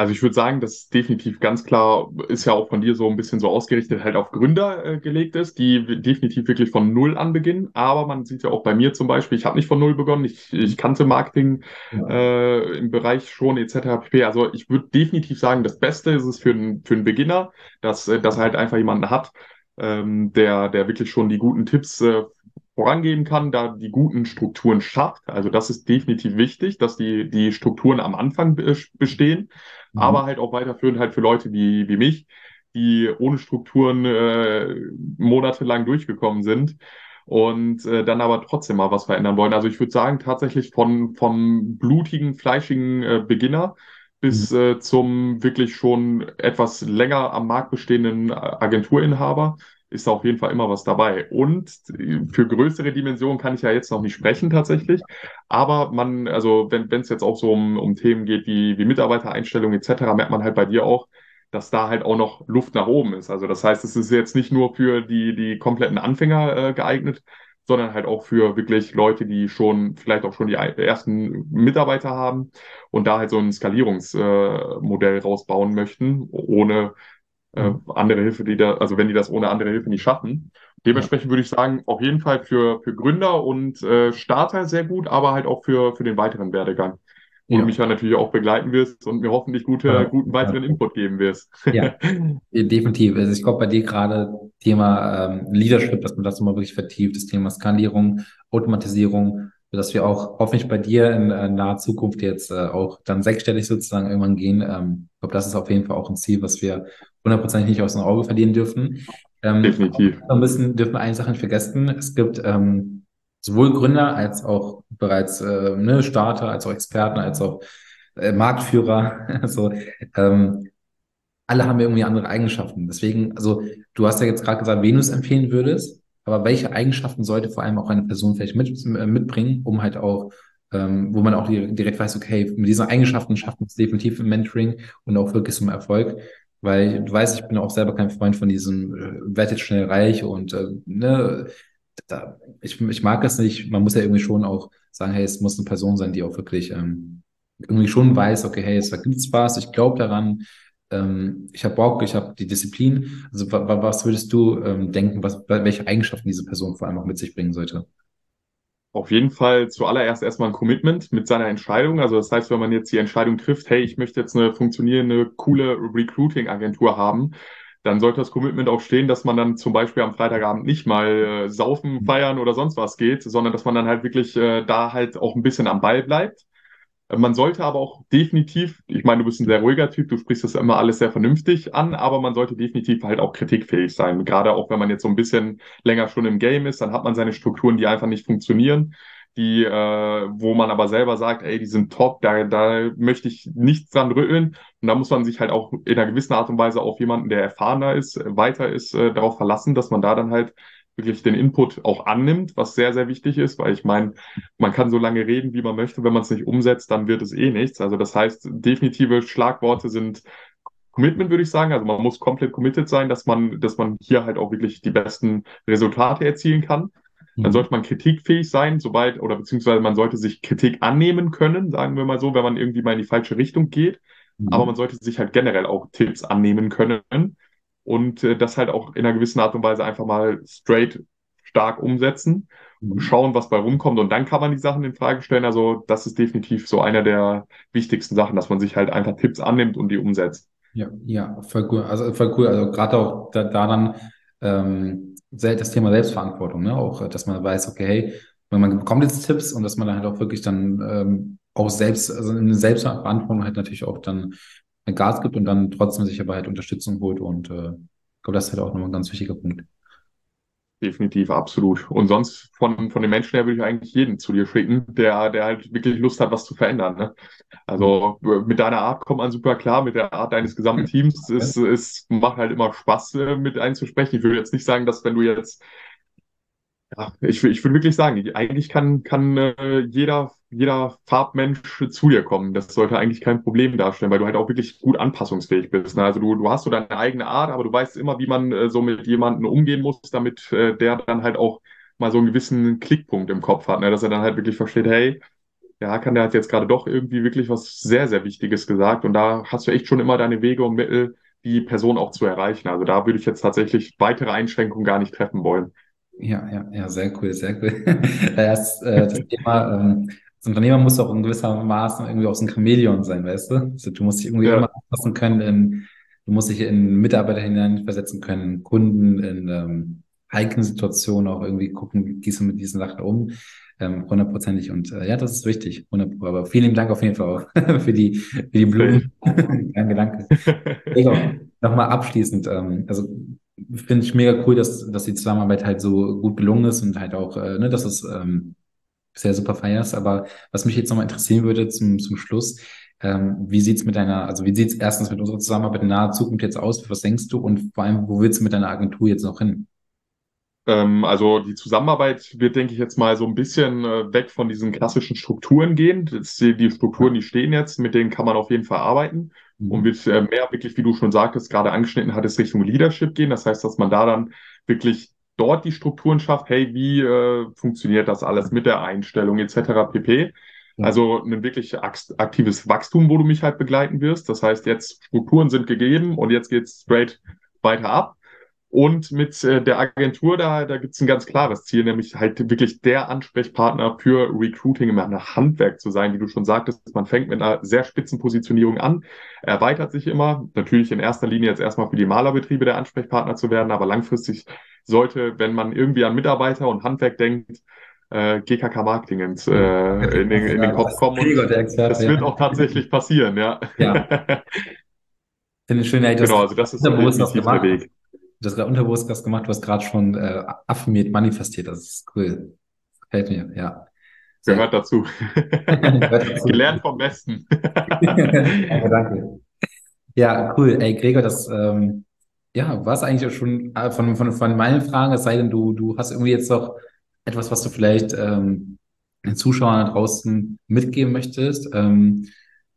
Also ich würde sagen, dass definitiv ganz klar ist ja auch von dir so ein bisschen so ausgerichtet halt auf Gründer äh, gelegt ist, die definitiv wirklich von Null an beginnen. Aber man sieht ja auch bei mir zum Beispiel, ich habe nicht von Null begonnen, ich, ich kannte Marketing äh, im Bereich schon etc. pp. Also ich würde definitiv sagen, das Beste ist es für, einen für einen Beginner, dass, äh, dass er halt einfach jemanden hat, ähm, der, der wirklich schon die guten Tipps äh, vorangehen kann, da die guten Strukturen schafft. Also das ist definitiv wichtig, dass die, die Strukturen am Anfang bestehen, mhm. aber halt auch weiterführend halt für Leute wie, wie mich, die ohne Strukturen äh, monatelang durchgekommen sind und äh, dann aber trotzdem mal was verändern wollen. Also ich würde sagen, tatsächlich von vom blutigen, fleischigen äh, Beginner bis mhm. äh, zum wirklich schon etwas länger am Markt bestehenden Agenturinhaber ist auf jeden Fall immer was dabei. Und für größere Dimensionen kann ich ja jetzt noch nicht sprechen tatsächlich. Aber man, also wenn es jetzt auch so um, um Themen geht wie, wie Mitarbeitereinstellung etc., merkt man halt bei dir auch, dass da halt auch noch Luft nach oben ist. Also das heißt, es ist jetzt nicht nur für die, die kompletten Anfänger äh, geeignet, sondern halt auch für wirklich Leute, die schon vielleicht auch schon die ersten Mitarbeiter haben und da halt so ein Skalierungsmodell äh, rausbauen möchten, ohne äh, andere Hilfe, die da, also wenn die das ohne andere Hilfe nicht schaffen. Dementsprechend ja. würde ich sagen, auf jeden Fall für, für Gründer und äh, Starter sehr gut, aber halt auch für, für den weiteren Werdegang. Wo ja. du mich ja natürlich auch begleiten wirst und mir hoffentlich gute, ja. guten weiteren Input geben wirst. Ja, definitiv. Also ich glaube, bei dir gerade Thema ähm, Leadership, dass man das immer wirklich vertieft, das Thema Skalierung, Automatisierung, dass wir auch hoffentlich bei dir in äh, naher Zukunft jetzt äh, auch dann sechsstellig sozusagen irgendwann gehen. Ähm, ich glaube, das ist auf jeden Fall auch ein Ziel, was wir hundertprozentig nicht aus dem Auge verlieren dürfen. Ähm, Definitiv. Ein bisschen dürfen wir eine Sache nicht vergessen. Es gibt ähm, sowohl Gründer als auch bereits äh, ne, Starter, als auch Experten, als auch äh, Marktführer. also ähm, alle haben irgendwie andere Eigenschaften. Deswegen, also du hast ja jetzt gerade gesagt, wen du es empfehlen würdest, aber welche Eigenschaften sollte vor allem auch eine Person vielleicht mit, äh, mitbringen, um halt auch ähm, wo man auch direkt weiß, okay, mit diesen Eigenschaften schafft man es definitiv im Mentoring und auch wirklich zum Erfolg. Weil du weißt, ich bin auch selber kein Freund von diesem äh, werdet schnell reich und äh, ne, da, ich, ich mag es nicht. Man muss ja irgendwie schon auch sagen, hey, es muss eine Person sein, die auch wirklich ähm, irgendwie schon weiß, okay, hey, es gibt's was, ich glaube daran, ähm, ich habe Bock, ich habe die Disziplin. Also was würdest du ähm, denken, was, welche Eigenschaften diese Person vor allem auch mit sich bringen sollte? Auf jeden Fall zuallererst erstmal ein Commitment mit seiner Entscheidung. Also das heißt, wenn man jetzt die Entscheidung trifft, hey, ich möchte jetzt eine funktionierende, coole Recruiting-Agentur haben, dann sollte das Commitment auch stehen, dass man dann zum Beispiel am Freitagabend nicht mal äh, saufen, feiern oder sonst was geht, sondern dass man dann halt wirklich äh, da halt auch ein bisschen am Ball bleibt man sollte aber auch definitiv, ich meine, du bist ein sehr ruhiger Typ, du sprichst das immer alles sehr vernünftig an, aber man sollte definitiv halt auch kritikfähig sein. Gerade auch wenn man jetzt so ein bisschen länger schon im Game ist, dann hat man seine Strukturen, die einfach nicht funktionieren, die, äh, wo man aber selber sagt, ey, die sind top, da, da möchte ich nichts dran rütteln. Und da muss man sich halt auch in einer gewissen Art und Weise auf jemanden, der erfahrener ist, weiter ist, äh, darauf verlassen, dass man da dann halt wirklich den Input auch annimmt, was sehr, sehr wichtig ist, weil ich meine, man kann so lange reden, wie man möchte, wenn man es nicht umsetzt, dann wird es eh nichts. Also das heißt, definitive Schlagworte sind Commitment, würde ich sagen. Also man muss komplett committed sein, dass man, dass man hier halt auch wirklich die besten Resultate erzielen kann. Dann mhm. sollte man kritikfähig sein, sobald, oder beziehungsweise man sollte sich Kritik annehmen können, sagen wir mal so, wenn man irgendwie mal in die falsche Richtung geht. Mhm. Aber man sollte sich halt generell auch Tipps annehmen können und äh, das halt auch in einer gewissen Art und Weise einfach mal straight stark umsetzen und mhm. schauen, was bei rumkommt. Und dann kann man die Sachen in Frage stellen. Also das ist definitiv so einer der wichtigsten Sachen, dass man sich halt einfach Tipps annimmt und die umsetzt. Ja, ja, voll cool. Also voll cool. Also gerade auch da, da dann ähm, das Thema Selbstverantwortung, ne? Auch, dass man weiß, okay, hey, wenn man bekommt jetzt Tipps und dass man dann halt auch wirklich dann ähm, auch selbst, also eine Selbstverantwortung halt natürlich auch dann Gas gibt und dann trotzdem sich aber halt Unterstützung holt. Und äh, ich glaube, das ist halt auch nochmal ein ganz wichtiger Punkt. Definitiv, absolut. Und sonst von, von den Menschen her würde ich eigentlich jeden zu dir schicken, der, der halt wirklich Lust hat, was zu verändern. Ne? Also mit deiner Art kommt man super klar, mit der Art deines gesamten Teams. Es, es macht halt immer Spaß, äh, mit einzusprechen. Ich würde jetzt nicht sagen, dass wenn du jetzt ja, ich, ich würde wirklich sagen, eigentlich kann, kann äh, jeder, jeder Farbmensch zu dir kommen. Das sollte eigentlich kein Problem darstellen, weil du halt auch wirklich gut anpassungsfähig bist. Ne? Also du, du hast so deine eigene Art, aber du weißt immer, wie man äh, so mit jemandem umgehen muss, damit äh, der dann halt auch mal so einen gewissen Klickpunkt im Kopf hat, ne? dass er dann halt wirklich versteht, hey, ja, kann der hat jetzt gerade doch irgendwie wirklich was sehr, sehr Wichtiges gesagt und da hast du echt schon immer deine Wege und Mittel, die Person auch zu erreichen. Also da würde ich jetzt tatsächlich weitere Einschränkungen gar nicht treffen wollen. Ja, ja, ja, sehr cool, sehr cool. das, äh, das Thema, ähm, als Unternehmer muss auch in gewisser Maßen irgendwie auch so ein Chamäleon sein, weißt du? Also du musst dich irgendwie ja. immer anpassen können, in, du musst dich in Mitarbeiter hineinversetzen können, in Kunden, in ähm, heiklen Situationen auch irgendwie gucken, wie gehst du mit diesen Sachen um. Ähm, hundertprozentig. Und äh, ja, das ist wichtig. 100 Aber vielen Dank auf jeden Fall auch für die, für die Blumen. Danke, danke. Nochmal abschließend. Ähm, also finde ich mega cool, dass, dass die Zusammenarbeit halt so gut gelungen ist und halt auch, äh, ne, dass es ähm, sehr super feierst. Aber was mich jetzt nochmal interessieren würde zum, zum Schluss, ähm, wie sieht's mit deiner, also wie sieht's erstens mit unserer Zusammenarbeit in naher Zukunft jetzt aus? Was denkst du? Und vor allem, wo willst du mit deiner Agentur jetzt noch hin? Ähm, also die Zusammenarbeit wird, denke ich, jetzt mal so ein bisschen äh, weg von diesen klassischen Strukturen gehen. Die Strukturen, die stehen jetzt, mit denen kann man auf jeden Fall arbeiten mhm. und wird äh, mehr wirklich, wie du schon sagtest, gerade angeschnitten hattest, Richtung Leadership gehen. Das heißt, dass man da dann wirklich dort die Strukturen schafft, hey, wie äh, funktioniert das alles mit der Einstellung etc. pp. Also ein wirklich aktives Wachstum, wo du mich halt begleiten wirst. Das heißt, jetzt Strukturen sind gegeben und jetzt geht's straight weiter ab. Und mit äh, der Agentur, da, da gibt es ein ganz klares Ziel, nämlich halt wirklich der Ansprechpartner für Recruiting im Handwerk zu sein. Wie du schon sagtest, man fängt mit einer sehr spitzen Positionierung an, erweitert sich immer. Natürlich in erster Linie jetzt erstmal für die Malerbetriebe der Ansprechpartner zu werden, aber langfristig sollte, wenn man irgendwie an Mitarbeiter und Handwerk denkt, äh, GKK Marketing ins, äh, in, den, in den Kopf kommen. Und das wird auch tatsächlich passieren, ja. ja. Finde ich schön, ey, genau, also das ist definitiv der Weg. Du hast gerade unterbewusst was gemacht, du hast gerade schon äh, affirmiert, manifestiert, das ist cool. Das gefällt mir, ja. Gehört dazu. dazu. Gelernt vom Besten. danke, danke. Ja, cool. Ey, Gregor, das ähm, ja, war es eigentlich schon äh, von, von, von meinen Fragen, es sei denn, du, du hast irgendwie jetzt noch etwas, was du vielleicht ähm, den Zuschauern da draußen mitgeben möchtest. Ähm,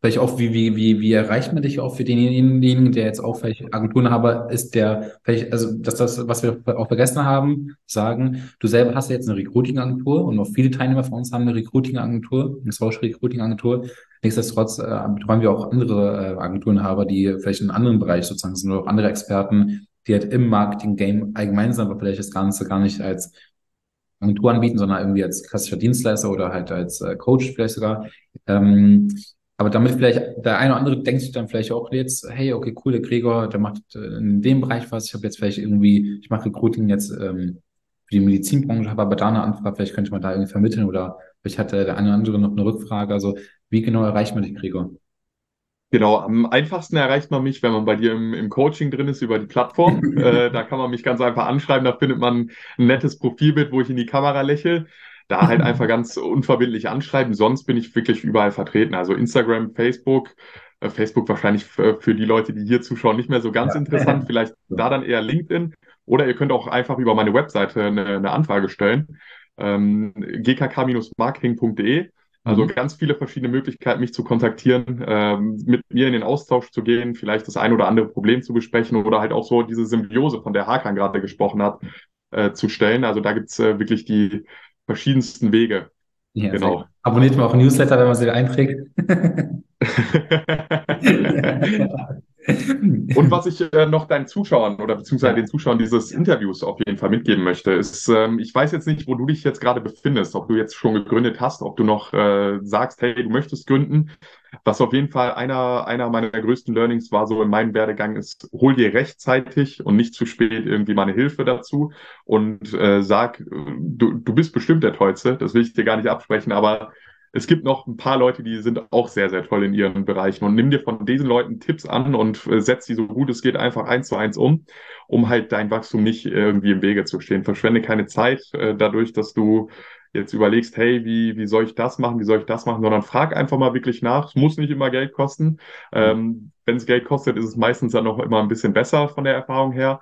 vielleicht auch, wie, wie, wie, wie erreicht man dich auch für denjenigen, der jetzt auch vielleicht Agenturen habe, ist der, vielleicht, also, dass das, was wir auch vergessen haben, sagen, du selber hast ja jetzt eine Recruiting-Agentur und auch viele Teilnehmer von uns haben eine Recruiting-Agentur, eine Social Recruiting-Agentur. Nichtsdestotrotz äh, betreuen wir auch andere äh, Agenturen haben, die vielleicht in einem anderen Bereich sozusagen sind oder auch andere Experten, die halt im Marketing-Game allgemein sind, aber vielleicht das Ganze gar nicht als Agentur anbieten, sondern irgendwie als klassischer Dienstleister oder halt als äh, Coach vielleicht sogar. Ähm, aber damit vielleicht der eine oder andere denkt sich dann vielleicht auch jetzt, hey, okay, cool, der Gregor, der macht äh, in dem Bereich was. Ich habe jetzt vielleicht irgendwie, ich mache Recruiting jetzt ähm, für die Medizinbranche, habe aber da eine Anfrage, vielleicht könnte man da irgendwie vermitteln oder vielleicht hat der eine oder andere noch eine Rückfrage. Also wie genau erreicht man dich, Gregor? Genau, am einfachsten erreicht man mich, wenn man bei dir im, im Coaching drin ist, über die Plattform. äh, da kann man mich ganz einfach anschreiben, da findet man ein nettes Profilbild, wo ich in die Kamera lächle da halt einfach ganz unverbindlich anschreiben. Sonst bin ich wirklich überall vertreten. Also Instagram, Facebook, äh, Facebook wahrscheinlich für, die Leute, die hier zuschauen, nicht mehr so ganz ja. interessant. Vielleicht da dann eher LinkedIn. Oder ihr könnt auch einfach über meine Webseite eine, eine Anfrage stellen. Ähm, gkk-marketing.de. Also mhm. ganz viele verschiedene Möglichkeiten, mich zu kontaktieren, ähm, mit mir in den Austausch zu gehen, vielleicht das ein oder andere Problem zu besprechen oder halt auch so diese Symbiose, von der Hakan gerade gesprochen hat, äh, zu stellen. Also da gibt's äh, wirklich die verschiedensten Wege. Ja, genau. Abonniert mal auch Newsletter, wenn man sich einträgt. Und was ich äh, noch deinen Zuschauern oder beziehungsweise den Zuschauern dieses Interviews auf jeden Fall mitgeben möchte, ist, ähm, ich weiß jetzt nicht, wo du dich jetzt gerade befindest, ob du jetzt schon gegründet hast, ob du noch äh, sagst, hey, du möchtest gründen. Was auf jeden Fall einer, einer meiner größten Learnings war so in meinem Werdegang ist, hol dir rechtzeitig und nicht zu spät irgendwie meine Hilfe dazu und äh, sag, du, du bist bestimmt der Tollste, das will ich dir gar nicht absprechen, aber es gibt noch ein paar Leute, die sind auch sehr, sehr toll in ihren Bereichen und nimm dir von diesen Leuten Tipps an und äh, setz die so gut es geht einfach eins zu eins um, um halt dein Wachstum nicht irgendwie im Wege zu stehen. Verschwende keine Zeit äh, dadurch, dass du jetzt überlegst, hey, wie, wie soll ich das machen, wie soll ich das machen, sondern frag einfach mal wirklich nach. Es muss nicht immer Geld kosten. Ähm, Wenn es Geld kostet, ist es meistens dann noch immer ein bisschen besser von der Erfahrung her.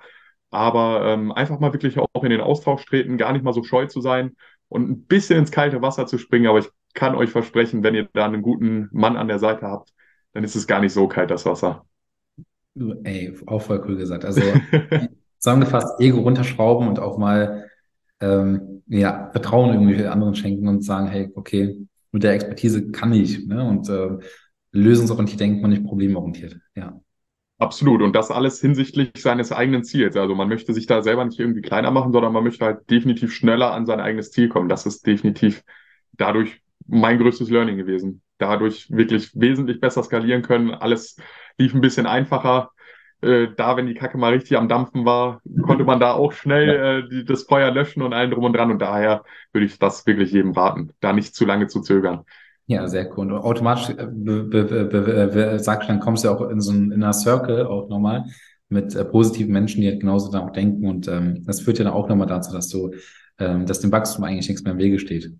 Aber ähm, einfach mal wirklich auch in den Austausch treten, gar nicht mal so scheu zu sein und ein bisschen ins kalte Wasser zu springen. Aber ich kann euch versprechen, wenn ihr da einen guten Mann an der Seite habt, dann ist es gar nicht so kalt, das Wasser. Ey, auch voll cool gesagt. Also zusammengefasst, Ego runterschrauben und auch mal ähm, ja, Vertrauen irgendwie anderen schenken und sagen, hey, okay, mit der Expertise kann ich. Ne? Und äh, lösungsorientiert denkt man nicht problemorientiert. Ja. Absolut. Und das alles hinsichtlich seines eigenen Ziels. Also man möchte sich da selber nicht irgendwie kleiner machen, sondern man möchte halt definitiv schneller an sein eigenes Ziel kommen. Das ist definitiv dadurch mein größtes Learning gewesen. Dadurch wirklich wesentlich besser skalieren können. Alles lief ein bisschen einfacher. äh, da, wenn die Kacke mal richtig am Dampfen war, konnte man da auch schnell Ja. äh, die, das Feuer löschen und allen drum und dran. Und daher würde ich das wirklich jedem raten, da nicht zu lange zu zögern. Ja, sehr cool. Und automatisch äh, sagst du, dann kommst du ja auch in so einen Inner Circle auch nochmal mit äh, positiven Menschen, die halt genauso dann auch denken. Und ähm, das führt ja dann auch nochmal dazu, dass du, ähm, dass dem Wachstum eigentlich nichts mehr im Wege steht.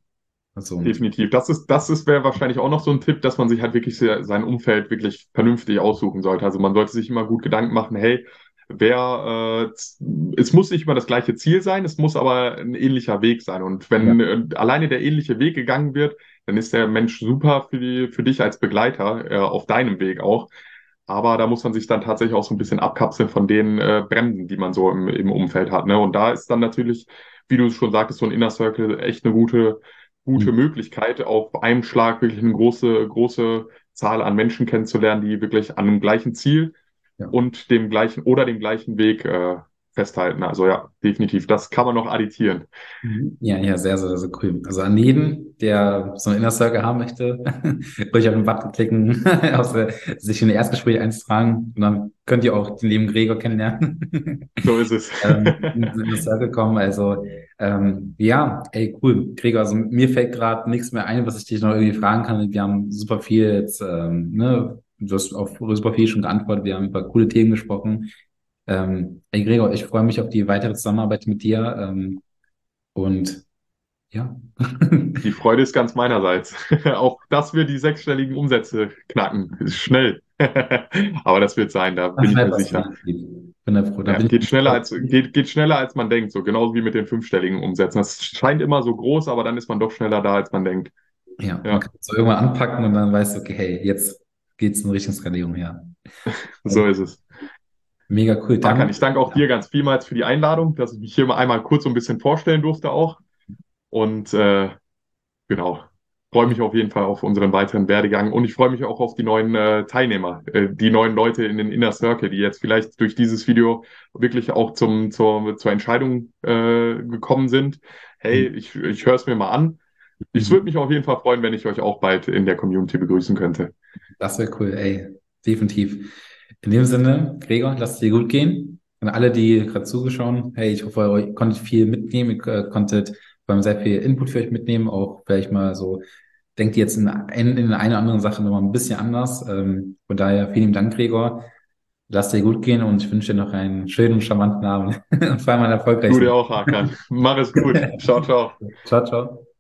Also, Definitiv. Das ist, das ist, wäre wahrscheinlich auch noch so ein Tipp, dass man sich halt wirklich se- sein Umfeld wirklich vernünftig aussuchen sollte. Also man sollte sich immer gut Gedanken machen, hey, wer, äh, es muss nicht immer das gleiche Ziel sein, es muss aber ein ähnlicher Weg sein. Und wenn äh, alleine der ähnliche Weg gegangen wird, dann ist der Mensch super für die, für dich als Begleiter, äh, auf deinem Weg auch. Aber da muss man sich dann tatsächlich auch so ein bisschen abkapseln von den äh, Bremsen, die man so im, im Umfeld hat. Ne? Und da ist dann natürlich, wie du schon sagtest, so ein Inner Circle echt eine gute, gute Mhm. Möglichkeit, auf einen Schlag wirklich eine große, große Zahl an Menschen kennenzulernen, die wirklich an einem gleichen Ziel Ja. und dem gleichen oder dem gleichen Weg äh, festhalten. Also ja, definitiv. Das kann man noch additieren. Mhm. Ja, ja, sehr, sehr, sehr cool. Also an jeden, der so einen Inner Circle haben möchte, ruhig auf den Button klicken, der- sich in ein Erstgespräch einzutragen und dann könnt ihr auch den lieben Gregor kennenlernen. So ist es. ähm, in den Inner Circle kommen. Also ähm, ja, ey, cool. Gregor, also mir fällt gerade nichts mehr ein, was ich dich noch irgendwie fragen kann. Wir haben super viel jetzt, ähm, ne, du hast auf super viel schon geantwortet. Wir haben über coole Themen gesprochen. Ähm, ey, Gregor, ich freue mich auf die weitere Zusammenarbeit mit dir. Ähm, und ja. Die Freude ist ganz meinerseits. Auch, dass wir die sechsstelligen Umsätze knacken. Ist schnell. Aber das wird sein, da bin ich mir sicher. Bin da froh. Da Ja, bin geht schneller als, geht, geht schneller als man denkt, so genauso wie mit den fünfstelligen Umsätzen. Das scheint immer so groß, aber dann ist man doch schneller da, als man denkt. Ja, Ja. man kann es so irgendwann anpacken und dann weißt du, okay, hey, jetzt geht's in Richtung Skalierung her. So ist es. Mega cool. Dann, Hakan, ich danke auch dir ganz vielmals für die Einladung, dass ich mich hier mal einmal kurz so ein bisschen vorstellen durfte auch. Und äh, genau, freue mich auf jeden Fall auf unseren weiteren Werdegang und ich freue mich auch auf die neuen äh, Teilnehmer, äh, die neuen Leute in den Inner Circle, die jetzt vielleicht durch dieses Video wirklich auch zum, zur, zur Entscheidung äh, gekommen sind. Hey, ich, ich höre es mir mal an. Ich würde mich auf jeden Fall freuen, wenn ich euch auch bald in der Community begrüßen könnte. Das wäre cool, ey. Definitiv. In dem Sinne, Gregor, lasst es dir gut gehen. An alle, die gerade zugeschaut, hey, ich hoffe, ihr konntet viel mitnehmen, ihr äh, konntet vor allem sehr viel Input für euch mitnehmen, auch vielleicht mal so, denkt ihr jetzt in, in, in einer anderen Sache nochmal ein bisschen anders. Ähm, von daher vielen Dank, Gregor. Lasst dir gut gehen und ich wünsche dir noch einen schönen, charmanten Abend und vor allem einen erfolgreichen. Du dir auch, Hakan. Mach es gut. Ciao, ciao. Ciao, ciao.